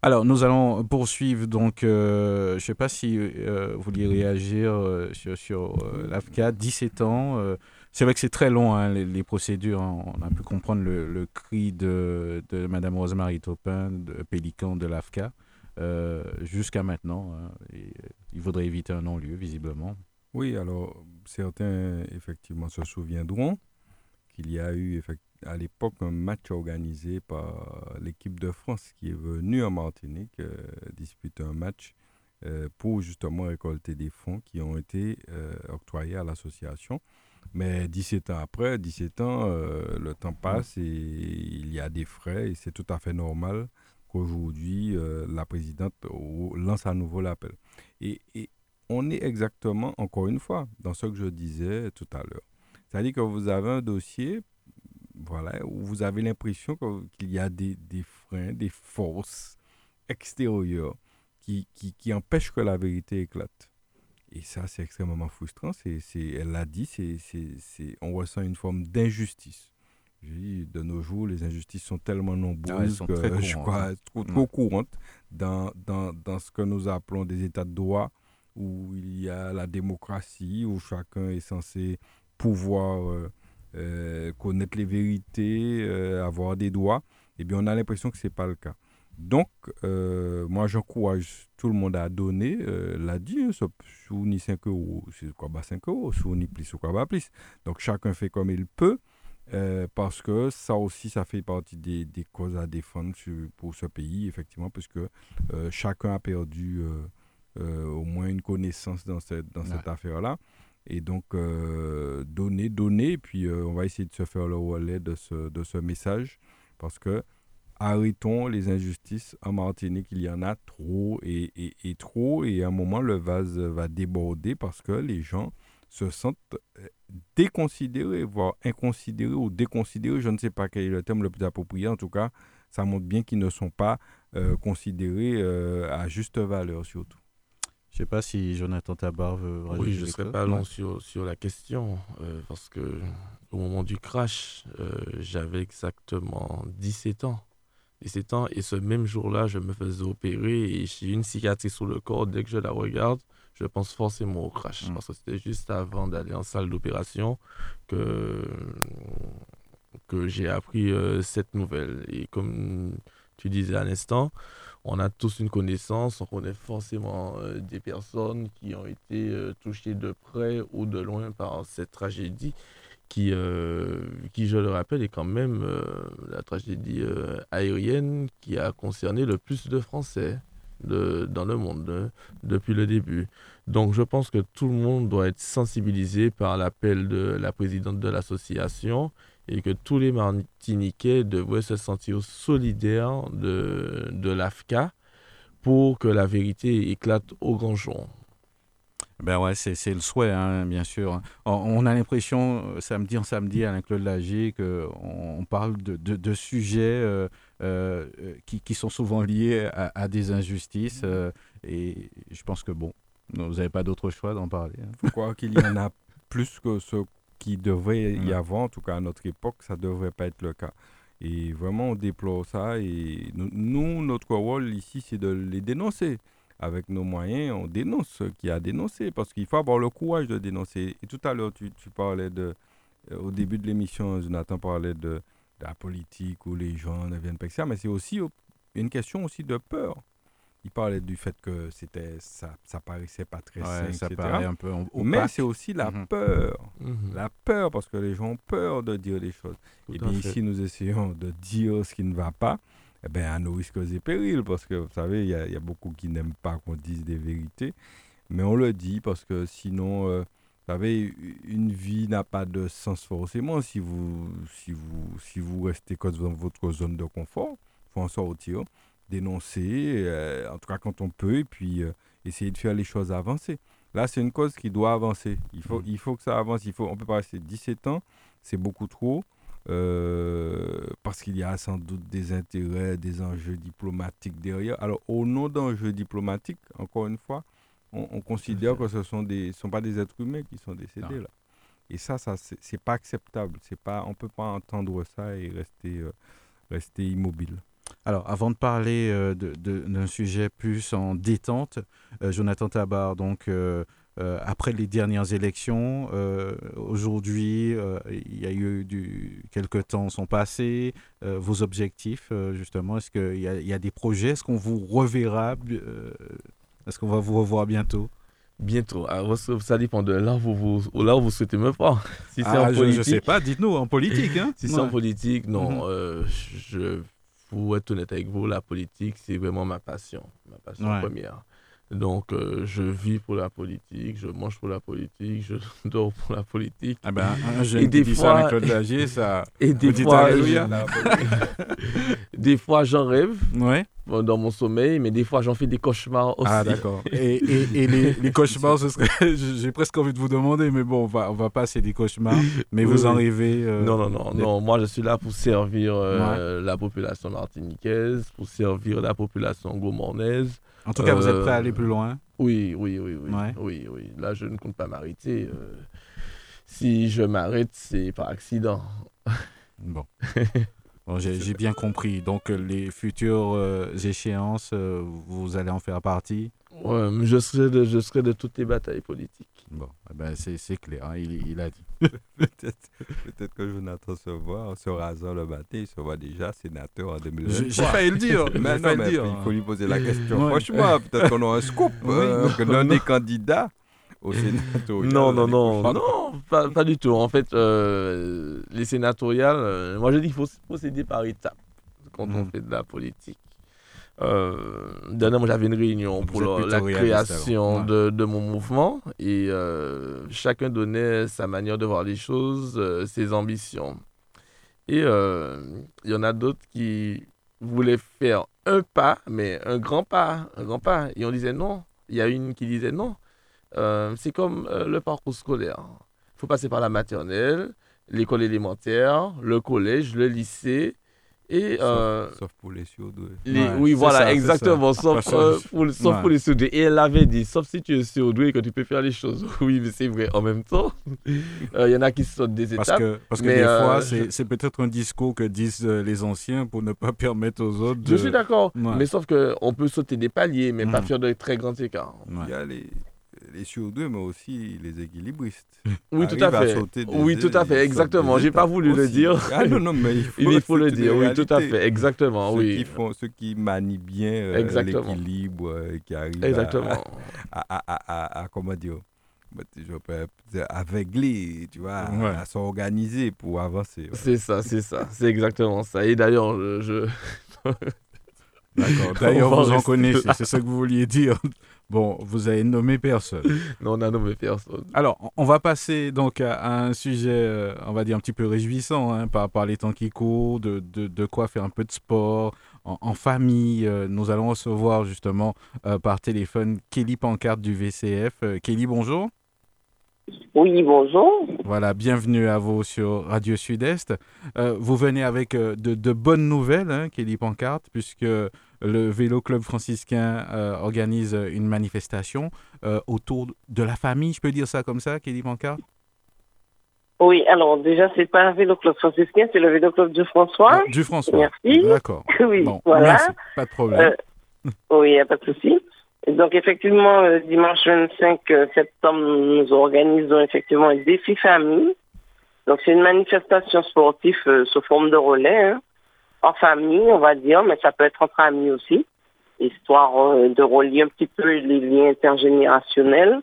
S1: Alors, nous allons poursuivre. Donc, euh, je ne sais pas si euh, vous vouliez réagir euh, sur, l'AFCA, 17 ans. c'est vrai que c'est très long, hein, les, procédures. On a pu comprendre le, cri de, de Mme Rosemary Taupin, de Pélican de l'AFCA, jusqu'à maintenant. Hein, il faudrait éviter un non-lieu, visiblement.
S2: Oui, alors, certains, effectivement, se souviendront qu'il y a eu effectivement à l'époque un match organisé par l'équipe de France qui est venue en Martinique euh, disputer un match euh, pour justement récolter des fonds qui ont été euh, octroyés à l'association. Mais 17 ans après, 17 ans, le temps passe et il y a des frais et c'est tout à fait normal qu'aujourd'hui la présidente lance à nouveau l'appel. Et, et on est exactement, encore une fois, dans ce que je disais tout à l'heure. C'est-à-dire que vous avez un dossier voilà, où vous avez l'impression qu'il y a des, des, freins, des forces extérieures qui, qui, qui, empêchent que la vérité éclate. Et ça, c'est extrêmement frustrant. C'est, elle l'a dit, c'est, on ressent une forme d'injustice. de nos jours, les injustices sont tellement nombreuses que je crois trop, trop courantes dans, dans, dans, ce que nous appelons des états de droit, où il y a la démocratie, où chacun est censé pouvoir euh, euh, connaître les vérités, euh, avoir des droits. Eh bien, on a l'impression que ce n'est pas le cas. Donc, moi, j'encourage tout le monde à donner, l'a dit, hein, sous ni 5 euros, c'est quoi, 5 bah, euros, sous ni plus, ou quoi, bah, plus. Donc, chacun fait comme il peut. Euh, parce que ça aussi, ça fait partie des, des causes à défendre pour ce pays, effectivement, puisque euh, chacun a perdu euh, au moins une connaissance dans cette, dans cette affaire-là. Et donc, donner, donner, et puis on va essayer de se faire le relais de ce, de ce message, parce que arrêtons les injustices en Martinique, il y en a trop et, et, trop, et à un moment, le vase va déborder parce que les gens se sentent euh, déconsidérés, voire inconsidérés ou déconsidérés. Je ne sais pas quel est le terme le plus approprié. En tout cas, ça montre bien qu'ils ne sont pas euh, considérés euh, à juste valeur, surtout.
S1: Je ne sais pas si Jonathan Tabar veut
S3: Oui, je ne serai pas long sur, sur la question, parce que au moment du crash, j'avais exactement 17 ans. 17 ans, et ce même jour-là, je me faisais opérer et j'ai une cicatrice sur le corps. Dès que je la regarde, je pense forcément au crash. Mm. Parce que c'était juste avant d'aller en salle d'opération que, que j'ai appris euh, cette nouvelle. Et comme tu disais à l'instant, on a tous une connaissance, on connaît forcément euh, des personnes qui ont été euh, touchées de près ou de loin par cette tragédie qui, qui, je le rappelle, est quand même la tragédie aérienne qui a concerné le plus de Français dans le monde hein, depuis le début. Donc je pense que tout le monde doit être sensibilisé par l'appel de la présidente de l'association et que tous les Martiniquais devraient se sentir solidaires de, de l'AFCA pour que la vérité éclate au grand jour.
S1: Ben ouais, c'est le souhait, hein, bien sûr. On, a l'impression, euh, samedi en samedi, à Claude Lagier, qu'on on parle de, de, de sujets euh, euh, qui, qui, sont souvent liés à, à des injustices. et je pense que, bon, vous n'avez pas d'autre choix d'en parler. Il hein.
S2: faut croire qu'il y en a plus que ce qui devrait y avoir, en tout cas à notre époque, ça ne devrait pas être le cas. Et vraiment, on déplore ça. Et nous, notre rôle ici, c'est de les dénoncer avec nos moyens, on dénonce ce qui a dénoncé, parce qu'il faut avoir le courage de dénoncer. Et tout à l'heure, tu, parlais de, euh, au début de l'émission, Jonathan parlait de, la politique où les gens ne viennent pas, mais c'est aussi une question aussi de peur. Il parlait du fait que c'était ça, ça paraissait pas très sain, ça Paraît un peu Mais c'est aussi la mhm. peur. Mhm. La peur, parce que les gens ont peur de dire les choses. et bien ici, nous essayons de dire ce qui ne va pas eh ben, à nos risques et périls, parce que vous savez, il y, y, a beaucoup qui n'aiment pas qu'on dise des vérités, mais on le dit parce que sinon, euh, vous savez, une vie n'a pas de sens forcément si vous, si vous, si vous restez dans votre zone de confort. Il faut en sortir, dénoncer, euh, en tout cas quand on peut, et puis euh, essayer de faire les choses avancer. Là, c'est une cause qui doit avancer. Il faut, mmh. il faut que ça avance. Il faut, on peut pas rester 17 ans, c'est beaucoup trop. Euh, parce qu'il y a sans doute des intérêts, des enjeux diplomatiques derrière. Alors, au nom d'enjeux diplomatiques, encore une fois, on, considère que ce ne sont, des, sont pas des êtres humains qui sont décédés là. Et ça, ça c'est pas acceptable. C'est pas, on ne peut pas entendre ça et rester, euh, rester immobile.
S1: Alors, avant de parler euh, d'un sujet plus en détente, Jonathan Tabar, donc euh, après les dernières élections. Euh, aujourd'hui, euh, il y a eu du, quelques temps sont passés. vos objectifs, justement, est-ce qu'il y, y, a des projets Est-ce qu'on vous reverra Est-ce qu'on va vous revoir bientôt?
S3: Bientôt. Alors, ah, ça dépend de là où vous, là où vous souhaitez me voir.
S1: Si c'est ah, en politique, je ne sais pas, dites-nous, en politique. Hein?
S3: si c'est en politique, non. Mhm. je, pour être honnête avec vous, la politique, c'est vraiment ma passion, ma passion première. Donc, euh, je vis pour la politique, je mange pour la politique, je dors pour la politique.
S1: Ah ben, un jeune et des fois, ça avec Claude Lagier, ça...
S3: Et des fois, des fois, j'en rêve
S1: ouais.
S3: dans mon sommeil, mais des fois, j'en fais des cauchemars ah, aussi.
S1: Ah, d'accord. Et, et, et les, les, cauchemars, ce serait... J'ai presque envie de vous demander, mais bon, on va, on va passer des cauchemars. Mais vous en rêvez
S3: euh, Non, non, non, non. Moi, je suis là pour servir euh, la population martiniquaise, pour servir la population gaumornaise.
S1: En tout cas, vous êtes prêt à aller plus loin
S3: Oui, oui, oui, oui. Oui, oui. Là, je ne compte pas m'arrêter. Euh, si je m'arrête, c'est par accident.
S1: Bon. Bon, j'ai bien compris. Donc, euh, les futures euh, échéances, euh, vous allez en faire partie
S3: Ouais, je serai de, je serai de toutes les batailles politiques.
S1: Bon, eh ben, c'est c'est clair, hein, il, il a dit.
S2: Peut-être peut-être que Jonathan se voit, se rasant le matin, il se voit déjà sénateur en
S1: J'ai
S2: 2023.
S1: j'ai failli le dire.
S2: Mais non, mais
S1: dire.
S2: il faut lui poser la question.
S1: Ouais.
S2: Franchement, peut-être qu'on aura un scoop,
S1: Oui,
S2: euh,
S1: non,
S2: que des candidats au sénatorial.
S3: Non, non, non, non, pas, pas du tout. En fait, euh, les sénatoriales, euh, moi je dis qu'il faut procéder par étapes quand on
S1: Mhm.
S3: fait de la politique. Euh, dernièrement, j'avais une réunion pour la, création de, de mon mouvement et euh, chacun donnait sa manière de voir les choses, euh, ses ambitions. Et il y en a d'autres qui voulaient faire un pas, mais un grand pas, un grand pas. Et on disait non. Il y a une qui disait non. C'est comme le parcours scolaire. Il faut passer par la maternelle, l'école élémentaire, le collège, le lycée. Et
S2: Sauf-
S3: euh,
S2: Sauf pour les surdoués.
S3: les-
S1: Ouais,
S3: oui,
S1: c'est
S3: voilà,
S1: ça,
S3: exactement. Sauf,
S1: Parce
S3: euh, pour, le- sauf
S1: Ouais.
S3: pour les surdoués. Et elle avait dit, sauf si tu es surdoué et que tu peux faire les choses. Oui, mais c'est vrai. En même temps, euh, il y en a qui sautent des
S1: Parce
S3: étapes.
S1: que, parce que
S3: mais,
S1: des
S3: euh,
S1: fois,
S3: je-
S1: c'est c'est peut-être un discours que disent euh, les anciens pour ne pas permettre aux autres de...
S3: Je suis d'accord.
S1: Ouais.
S3: Mais sauf qu'on peut sauter des paliers, mais pas
S1: Mhm.
S3: faire de très grands écarts.
S1: Ouais.
S2: Il y a les, les surdoués, mais aussi les équilibristes.
S3: Oui, tout à fait.
S2: des-
S3: Oui, tout à fait,
S2: sautent
S3: exactement. J'ai pas voulu le dire.
S2: Ah non, non, mais il faut,
S3: Il faut le dire, oui, tout à fait, exactement,
S2: ceux
S3: oui.
S2: Qui font, ceux qui manient bien euh, l'équilibre euh, et qui arrivent à-
S3: Exactement.
S2: À, à, à, à- à- comment dire, bah, je peux dire, aveugler, tu vois, à-
S1: Ouais.
S2: à, s'organiser pour avancer. ouais.
S3: C'est ça, c'est ça, c'est exactement ça. Et d'ailleurs, je, je-
S1: D'accord. D'ailleurs, vous en connaissez, c'est ce que vous vouliez dire. Bon, vous avez nommé personne.
S3: non, on a nommé personne.
S1: Alors, on- va passer donc à, à un sujet, euh, on va dire, un petit peu réjouissant hein, par, par les temps qui courent, de, de, de quoi faire un peu de sport en, en famille. Euh, nous allons recevoir justement euh, par téléphone Kelly Pancarte du VCF. Euh, Kelly, bonjour.
S5: Oui, bonjour.
S1: Voilà, bienvenue à vous sur Radio Sud-Est. Euh, vous venez avec euh, de, de bonnes nouvelles, hein, Kelly Pancarte, puisque le Vélo Club franciscain euh, organise une manifestation euh, autour de la famille, je peux dire ça comme ça, Kelly Pancarte
S5: Oui, alors déjà, c'est pas un vélo club franciscain, c'est le vélo club de François.
S1: Ah, Du François.
S5: Merci.
S1: D'accord.
S5: oui,
S1: Bon,
S5: voilà.
S1: merci. Pas de problème.
S5: Euh, Oui, il n'y a pas de souci. Donc, effectivement, euh, dimanche 25 euh, septembre, nous organisons effectivement un défi famille. Donc, c'est une manifestation sportive euh, sous forme de relais, hein, en famille, on va dire, mais ça peut être entre amis aussi, histoire euh, de relier un petit peu les liens intergénérationnels.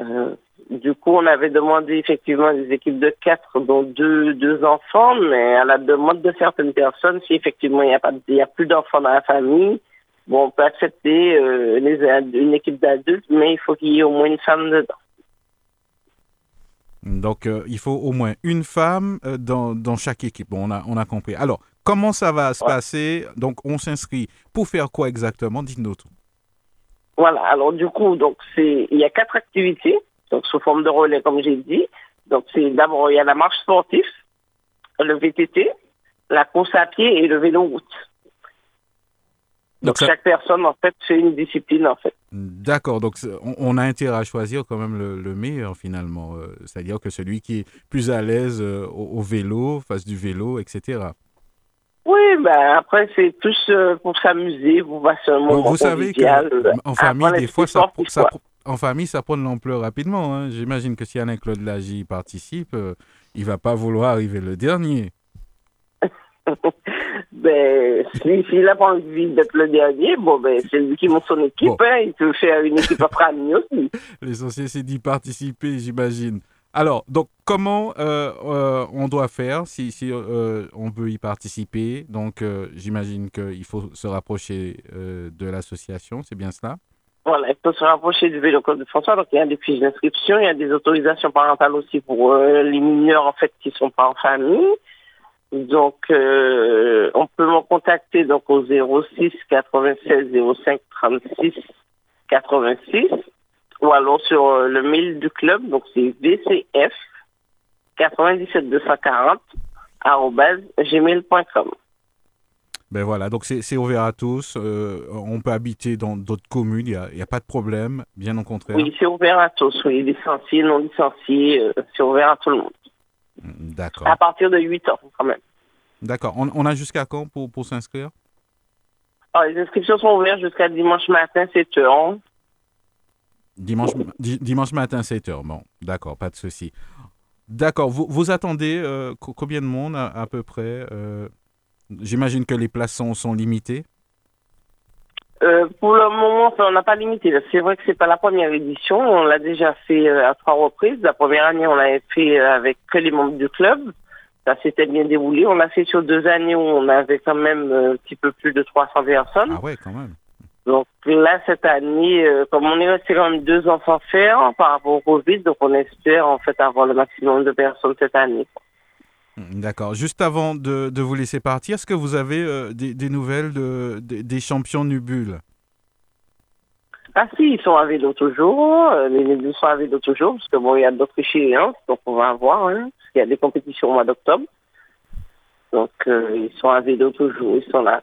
S5: Euh, du coup, on avait demandé effectivement des équipes de quatre, dont deux, deux enfants, mais à la demande de certaines personnes, si effectivement il n'y a, a plus d'enfants dans la famille, Bon, on peut accepter euh, une équipe d'adultes, mais il faut qu'il y ait au moins une femme dedans.
S1: Donc, il faut au moins une femme dans, dans chaque équipe. Bon, on a, on a compris. Alors, comment ça va se
S5: Ouais.
S1: passer? Donc, on s'inscrit pour faire quoi exactement? Dites-nous tout.
S5: Voilà. Alors du coup, donc c'est il y a quatre activités, donc sous forme de relais comme j'ai dit. Donc c'est d'abord il y a la marche sportive, le VTT, la course à pied et le vélo route. Donc,
S1: Donc, ça-
S5: chaque personne en fait fait une discipline en fait.
S1: D'accord, donc c'est- on, a intérêt à choisir quand même le, le meilleur finalement. euh, C'est-à-dire que celui qui est plus à l'aise euh, au, au vélo, fasse du vélo, etc.
S5: Oui, ben après c'est plus euh, pour s'amuser, pour passer un
S1: Bon,
S5: moment
S1: vous savez que
S5: convivial, euh,
S1: en famille, des fois, ça, en famille, ça prend de l'ampleur rapidement. hein. J'imagine que si Alain-Claude Lagy participe, euh, il va pas vouloir arriver le dernier.
S5: Ben, si- s'il n'a pas envie d'être le dernier, bon, ben, c'est lui qui monte son équipe.
S1: Bon.
S5: hein. il peut faire une équipe entre amis aussi.
S1: L'essentiel, c'est d'y participer, j'imagine. Alors, donc, comment euh, euh, on doit faire si, si euh, on veut y participer? Donc, euh, j'imagine qu'il faut se rapprocher euh, de l'association, c'est bien cela?
S5: Voilà, il faut se rapprocher du vélo club de François. Donc, il y a des fiches d'inscription, il y a des autorisations parentales aussi pour euh, les mineurs, en fait, qui sont pas en famille. Donc, on peut me contacter donc au 06 96 05 36 86 ou alors sur euh, le mail du club, donc c'est VCF 97 240 arobase gmail.com.
S1: Ben voilà, donc c'est ouvert à tous. euh, on peut habiter dans d'autres communes, il n'y a, a pas de problème, bien au contraire.
S5: Oui, c'est ouvert à tous, oui, licenciés, non licenciés, euh, c'est ouvert à tout le monde.
S1: D'accord.
S4: À partir de 8 ans, quand même.
S1: D'accord. On, on a jusqu'à quand pour, pour s'inscrire?
S4: Alors, les inscriptions sont ouvertes jusqu'à dimanche matin, 7 h.
S1: Dimanche, di- dimanche matin, 7h. Bon, d'accord, pas de souci. D'accord. Vous, vous attendez euh, co- combien de monde à, à peu près euh, J'imagine que les places sont, sont limitées.
S4: Euh, pour le moment, on n'a pas limité. C'est vrai que c'est pas la première édition. On l'a déjà fait à trois reprises. La première année, on l'avait fait avec que les membres du club. Ça s'était bien déroulé. On l'a fait sur deux années où on avait quand même un petit peu plus de 300 personnes.
S1: Ah ouais, quand même.
S4: Donc là, cette année, euh, comme on est resté quand même deux ans sans faire par rapport au Covid, donc on espère en fait avoir le maximum de personnes cette année.
S1: Mm, D'accord. Juste avant de, de vous laisser partir, est-ce que vous avez euh, des, des nouvelles de, des- des champions nubules
S4: Ah si, ils sont à vélo toujours, euh, les deux sont à vélo toujours, parce que bon, il y a d'autres échéances, donc on va voir, hein, parce qu'il y a des compétitions au mois d'octobre. Donc euh, ils sont à vélo toujours, ils sont là.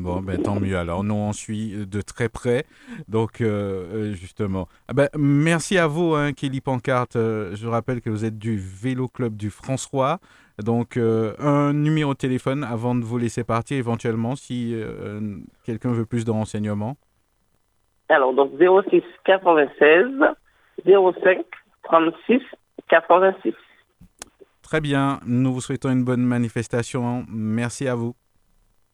S1: Bon, ben, tant mieux. Alors, nous, on suit de très près. Donc, euh, euh, justement. Ah ben, merci à vous, hein, Kelly Pancarte. Euh, je rappelle que vous êtes du Vélo Club du François. Donc, euh, un numéro de téléphone avant de vous laisser partir, éventuellement, si euh, quelqu'un veut plus de renseignements.
S4: Alors donc 06 96 05 36 86.
S1: Très bien. Nous vous souhaitons une bonne manifestation. Merci à vous.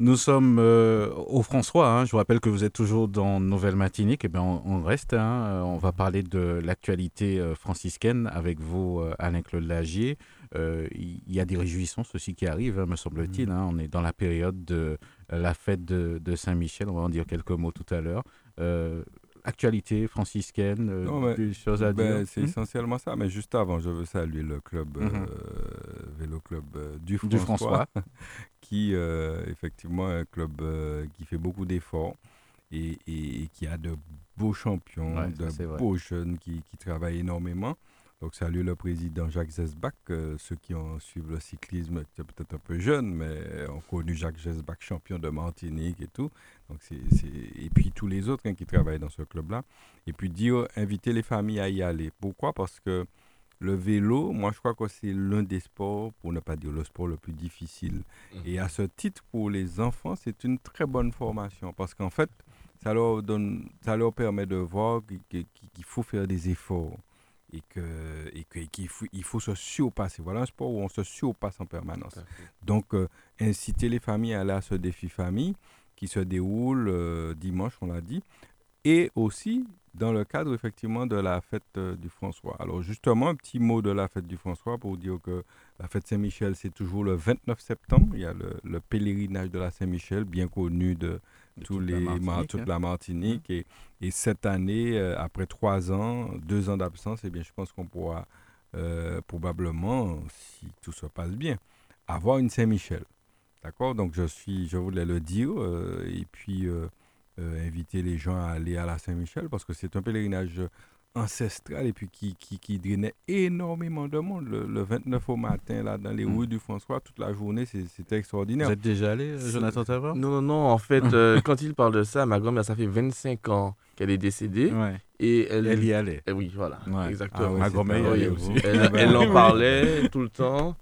S1: Nous sommes euh, au François. hein. Je vous rappelle que vous êtes toujours dans Nouvelle Matinique. Eh bien, on, on reste. hein. Euh, On va parler de l'actualité euh, franciscaine avec vous, euh, Alain-Claude Lagier. Il y a des réjouissances aussi qui arrivent, hein, me semble-t-il. On est dans la période de la fête de, de Saint-Michel. On va en dire quelques mots tout à l'heure. Actualité franciscaine,
S2: Non, mais,
S1: des choses à
S2: Ben,
S1: dire.
S2: c'est
S1: Hmm?
S2: essentiellement ça. Mais juste avant, je veux saluer le club,
S1: Mhm.
S2: Vélo Club du François,
S1: Du François.
S2: qui, euh, effectivement, est un club euh, qui fait beaucoup d'efforts et, et- et qui a de beaux champions,
S1: Ouais,
S2: de
S1: vrai.
S2: beaux jeunes qui, qui travaillent énormément. Donc, salut le président Jacques Zesbach. euh, ceux qui ont suivi le cyclisme, c'est peut-être un peu jeune, mais ont connu Jacques Zesbach, champion de Martinique et tout. Donc, c'est- Et puis tous les autres hein, qui travaillent dans ce club-là. Et puis dire, inviter les familles à y aller. Pourquoi? Parce que le vélo, moi je crois que c'est l'un des sports, pour ne pas dire le sport le plus difficile. Et à ce titre, pour les enfants, c'est une très bonne formation. Parce qu'en fait, ça leur, donne, ça leur permet de voir qu'il qu'il- qu'il faut faire des efforts. Et que et que- qu'il faut, il faut se surpasser. Voilà un sport où on se surpasse en permanence. Donc, euh, inciter les familles à aller à ce défi famille qui se déroule euh, dimanche, on l'a dit, et aussi dans le cadre effectivement de la fête euh, du François. Alors justement, un petit mot de la fête du François pour dire que la fête Saint-Michel, c'est toujours le 29 septembre. Il y a le, le pèlerinage de la Saint-Michel, bien connu de,
S1: De
S2: tous
S1: toute la
S2: les,
S1: Martinique,
S2: toute
S1: hein.
S2: la Martinique. Et, et cette année, euh, après trois ans, deux ans d'absence, eh bien, je pense qu'on pourra euh, probablement, si tout se passe bien, avoir une Saint-Michel. D'accord? Donc, je, suis, je voulais le dire et puis inviter les gens à aller à la Saint-Michel parce que c'est un pèlerinage ancestral et puis qui, qui, qui drainait énormément de monde. Le, le 29 au matin, là, dans les
S1: Mm.
S2: rues du François, toute la journée, c'était
S1: Vous
S2: extraordinaire.
S1: êtes déjà allé, euh, Jonathan Tavard?
S3: Non, non, non. En fait, euh, quand il parle de ça, ma grand-mère, ça fait 25 ans qu'elle est décédée.
S1: Ouais.
S3: Et elle,
S1: Elle y allait.
S3: Eh oui, voilà,
S1: Ouais.
S3: exactement.
S2: Ah ouais,
S1: Ma grand-mère
S3: elle en parlait tout le temps.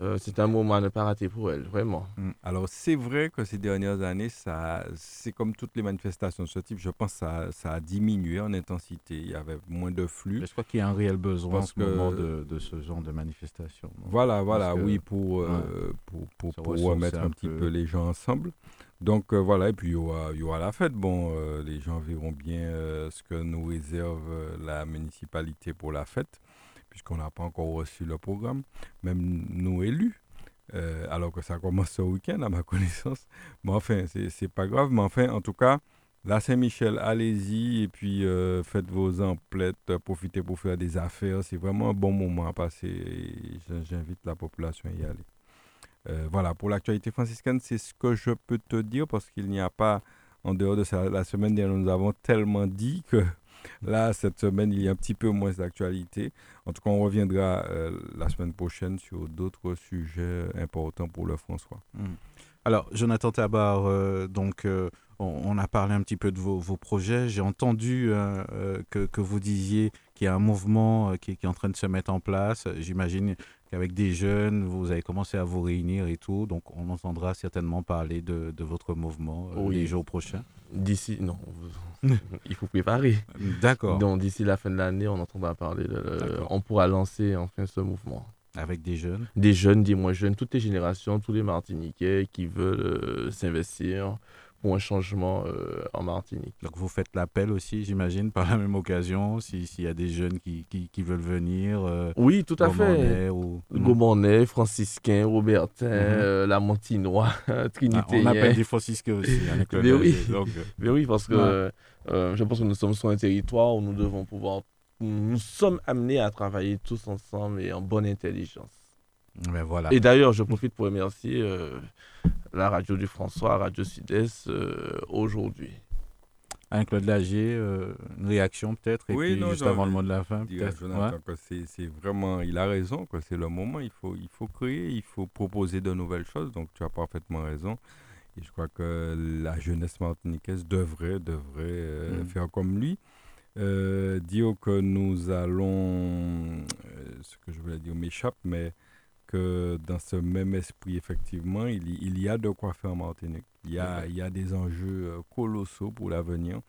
S3: Euh, c'est un moment à ne pas rater pour elle, vraiment.
S2: Alors, c'est vrai que ces dernières années, ça, c'est comme toutes les manifestations de ce type, je pense que ça, ça a diminué en intensité. Il y avait moins de flux.
S1: Mais Je crois qu'il y a un réel besoin
S2: Parce
S1: en ce moment de, de ce genre de manifestation.
S2: Voilà, voilà,
S1: que-
S2: oui, pour, euh, pour, pour,
S1: Se
S2: pour
S1: ressourcer
S2: remettre
S1: un
S2: un petit
S1: peu.
S2: peu les gens ensemble. Donc, euh, voilà, et puis il y aura, il y aura la fête. Bon, euh, les gens verront bien euh, ce que nous réserve euh, la municipalité pour la fête, puisqu'on n'a pas encore reçu le programme, même nous élus. euh, alors que ça commence ce week-end, à ma connaissance. Mais enfin, c'est pas grave. Mais enfin, en tout cas, la Saint-Michel, allez-y et puis euh, faites vos emplettes, euh, profitez pour faire des affaires. C'est vraiment un bon moment à passer j'invite la population à y aller. voilà, pour l'actualité franciscaine, c'est ce que je peux te dire parce qu'il n'y a pas, en dehors de ça, la semaine dernière, nous avons tellement dit que Là, cette semaine, il y a un petit peu moins d'actualité. En tout cas, on reviendra la semaine prochaine sur d'autres sujets importants pour le François.
S1: Hmm. Alors, Jonathan Tabar, euh, donc, euh, on, a parlé un petit peu de vos, projets. J'ai entendu euh, que, vous disiez qu'il y a un mouvement qui, est en train de se mettre en place. J'imagine qu'avec des jeunes, vous avez commencé à vous réunir et tout. Donc, on entendra certainement parler de, votre mouvement les jours prochains.
S3: D'ici, non, il faut préparer.
S1: D'accord.
S3: Donc, d'ici la fin de l'année, on entendra parler. on pourra lancer enfin ce mouvement.
S1: Avec des jeunes
S3: Des jeunes, des moins jeunes, toutes les générations, tous les Martiniquais qui veulent euh, s'investir pour un changement euh, en Martinique.
S1: Donc vous faites l'appel aussi, j'imagine, par la même occasion, s'il y a des jeunes qui, qui, veulent venir. Euh,
S3: oui, tout à fait. Ou... Hmm. franciscain, Robertin, mhm. la Montinois, Trinité. Ah,
S1: on appelle des franciscains aussi. avec
S3: le Mais, oui. Mais oui, parce que je pense que nous sommes sur un territoire où nous devons pouvoir nous sommes amenés à travailler tous ensemble et en bonne intelligence.
S1: Ben voilà.
S3: Et d'ailleurs, je profite pour remercier euh, la radio du François, Radio Sud-Est, euh, aujourd'hui.
S1: Anne-Claude Lagier, euh, une réaction peut-être?
S2: Oui,
S1: puis juste avant le mot de la fin,
S2: c'est vraiment, il a raison, c'est le moment, il faut, il faut créer, il faut proposer de nouvelles choses, donc tu as parfaitement raison. Et je crois que la jeunesse martiniquaise devrait, devrait mm. faire comme lui euh, dire que nous allons, euh, ce que je voulais dire m'échappe, mais que dans ce même esprit, effectivement, il, il, y a de quoi faire en Martinique. Il y a, il y a des enjeux euh, colossaux pour l'avenir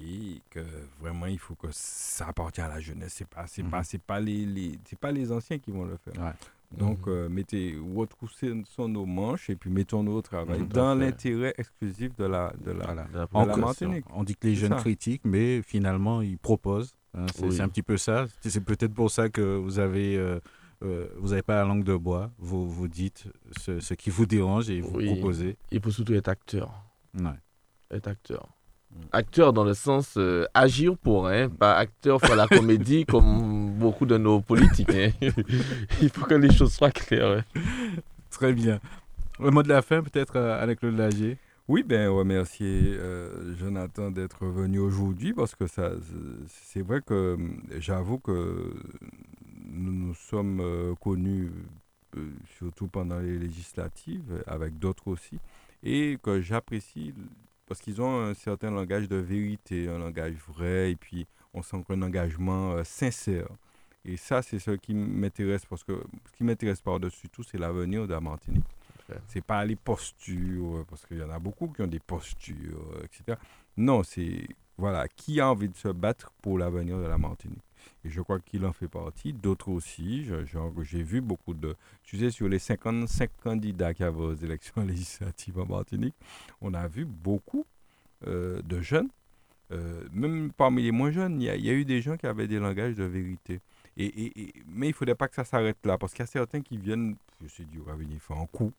S2: et que vraiment, il faut que ça appartienne à la jeunesse. Ce n'est pas, c'est pas, mhm. pas, les, les, pas les anciens qui vont le faire. Donc, mhm. euh, mettez, nos manches et puis mettons-nous au travail dans l'intérêt exclusif de la, de la,
S1: la, Martinique. On dit que les jeunes critiquent, mais finalement, ils proposent. Hein, c'est un petit peu ça. C'est peut-être pour ça que vous avez... Euh, euh, vous n'avez pas la langue de bois, vous, vous dites ce, ce qui vous dérange et vous proposez.
S3: Il faut surtout être acteur.
S1: Ouais.
S3: Être acteur. Acteur dans le sens euh, agir pour, hein, pas acteur pour la comédie comme beaucoup de nos politiques. Hein. Il faut que les choses soient claires. Hein.
S1: Très bien. Le mot de la fin, peut-être, euh, avec le Lagier?
S2: Oui, ben, remercier euh, Jonathan d'être venu aujourd'hui parce que ça, c'est vrai que j'avoue que nous nous sommes connus surtout pendant les législatives, avec d'autres aussi, et que j'apprécie parce qu'ils ont un certain langage de vérité, un langage vrai, et puis on sent un engagement euh, sincère. Et ça, c'est ce qui m'intéresse, parce que ce qui m'intéresse par-dessus tout, c'est l'avenir de la Martinique. Ce C'est pas les postures, parce qu'il y en a beaucoup qui ont des postures, etc. Non, c'est, voilà, qui a envie de se battre pour l'avenir de la Martinique. Et je crois qu'il en fait partie, d'autres aussi. J'ai vu beaucoup de... Tu sais, sur les 55 candidats qui avaient aux élections législatives en Martinique, on a vu beaucoup euh, de jeunes, euh, même parmi les moins jeunes, il y, a eu des gens qui avaient des langages de vérité. Et, mais il ne faudrait pas que ça s'arrête là, parce qu'il y a certains qui viennent, je sais, du venir faire un coup.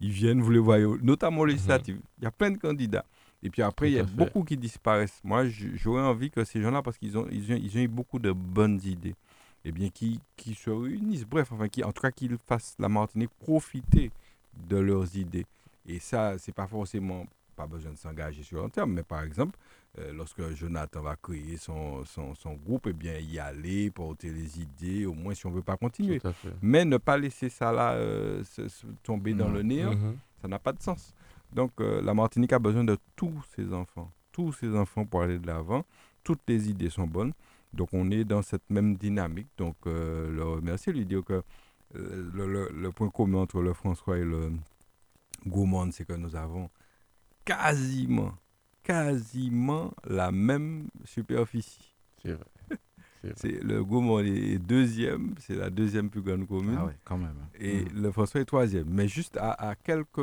S2: Ils viennent, vous les voyez, notamment mhm. législatives. Il y a plein de candidats. Et puis après, il y a beaucoup qui disparaissent. Moi, j'aurais envie que ces gens-là, parce qu'ils ont, ils ont, ils ont, eu beaucoup de bonnes idées, eh bien, qui, qui se réunissent. Bref, enfin, qui, en tout cas, qu'ils fassent la Martinique profiter de leurs idées. Et ça, c'est pas forcément pas besoin de s'engager sur un terme, mais par exemple, euh, lorsque Jonathan va créer son, son, son, groupe, eh bien, y aller, porter les idées, au moins si on ne veut pas continuer. Mais ne pas laisser ça là euh, tomber dans le nez, mm-hmm. ça n'a pas de sens. Donc euh, la Martinique a besoin de tous ses enfants, tous ses enfants pour aller de l'avant. Toutes les idées sont bonnes. Donc on est dans cette même dynamique. Donc euh, le remercier, lui dire que euh, le, point commun entre le François et le Gaumont, c'est que nous avons quasiment, quasiment la même superficie.
S3: C'est vrai.
S2: C'est le Gaumont est deuxième, c'est la deuxième plus grande commune.
S1: Ah quand même.
S2: Et mm. le François est troisième, mais juste à, quelques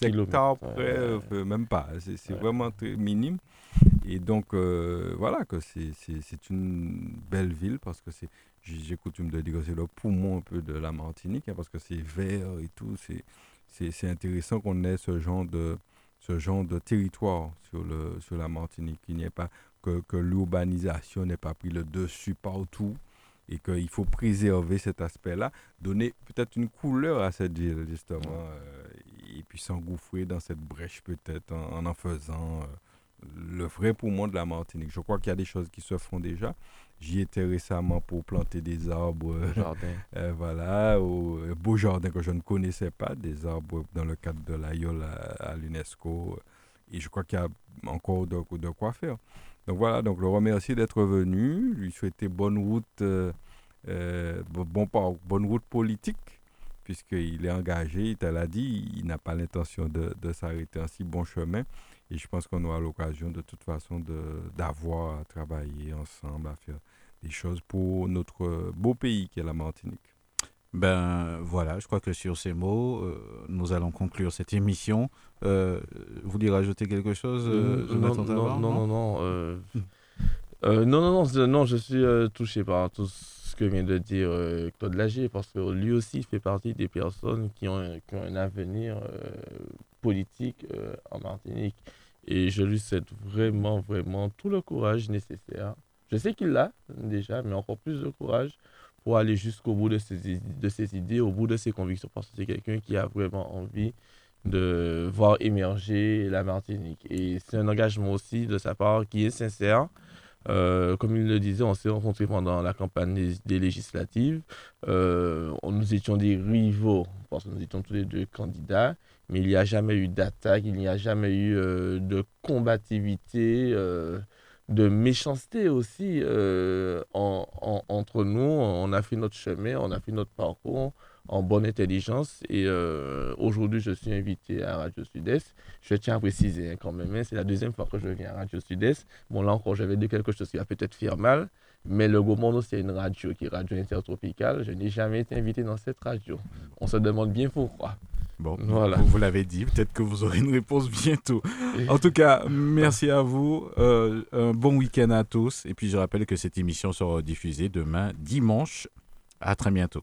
S2: hectares près, euh, même pas. C'est vraiment très minime. Et donc, euh, voilà, que c'est une belle ville parce que c'est, j'ai coutume de dire que c'est le poumon un peu de la Martinique, hein, parce que c'est vert et tout. C'est intéressant qu'on ait ce genre de ce genre de territoire sur, le, sur la Martinique. Il n'y ait pas que, que l'urbanisation n'ait pas pris le dessus partout et qu'il faut préserver cet aspect-là, donner peut-être une couleur à cette ville, justement, euh, et puis s'engouffrer dans cette brèche peut-être en en, faisant euh, le vrai poumon de la Martinique. Je crois qu'il y a des choses qui se font déjà. J'y étais récemment pour planter des arbres, euh, voilà, au beau jardin que je ne connaissais pas, des arbres dans le cadre de l'AIOL à, l'UNESCO. Et je crois qu'il y a encore de, de, quoi faire. Donc voilà, donc le remercier d'être venu, lui souhaiter bonne route, euh, bon, bonne route politique, puisqu'il est engagé, il l'a dit, il n'a pas l'intention de, de s'arrêter en si bon chemin. Et je pense qu'on aura l'occasion de toute façon d'avoir à travailler ensemble, à faire des choses pour notre beau pays qui est la Martinique.
S1: Ben voilà, je crois que sur ces mots, euh, nous allons conclure cette émission. Euh, vous voulez rajouter quelque chose,
S3: euh, non, non, non, non, non, non, non, non, non, je suis touché par tout ce que vient de dire Claude Lagier, parce que lui aussi fait partie des personnes qui ont, qui ont un avenir politique en Martinique. Et je lui souhaite vraiment, vraiment tout le courage nécessaire. Je sais qu'il l'a déjà, mais encore plus de courage pour aller jusqu'au bout de ses, de ses idées, au bout de ses convictions, parce que c'est quelqu'un qui a vraiment envie de voir émerger la Martinique. Et c'est un engagement aussi de sa part qui est sincère. Euh, comme il le disait, on s'est rencontrés pendant la campagne des, législatives. Euh, nous étions des rivaux, parce que nous étions tous les deux candidats mais il n'y a jamais eu d'attaque, il n'y a jamais eu euh, de combativité, euh, de méchanceté aussi euh, entre nous. On a fait notre chemin, on a fait notre parcours en bonne intelligence. Et aujourd'hui, je suis invité à Radio Sud-Est. Je tiens à préciser hein, quand même, hein, c'est la deuxième fois que je viens à Radio Sud-Est. Bon, là encore, j'avais dit quelque chose qui va peut-être faire mal. Mais le Gros c'est une radio qui est radio intertropicale. Je n'ai jamais été invité dans cette radio. On se demande bien pourquoi.
S1: Bon, voilà. vous, l'avez dit, peut-être que vous aurez une réponse bientôt. En tout cas, merci à vous. Euh, un bon week-end à tous. Et puis, je rappelle que cette émission sera diffusée demain, dimanche. À très bientôt.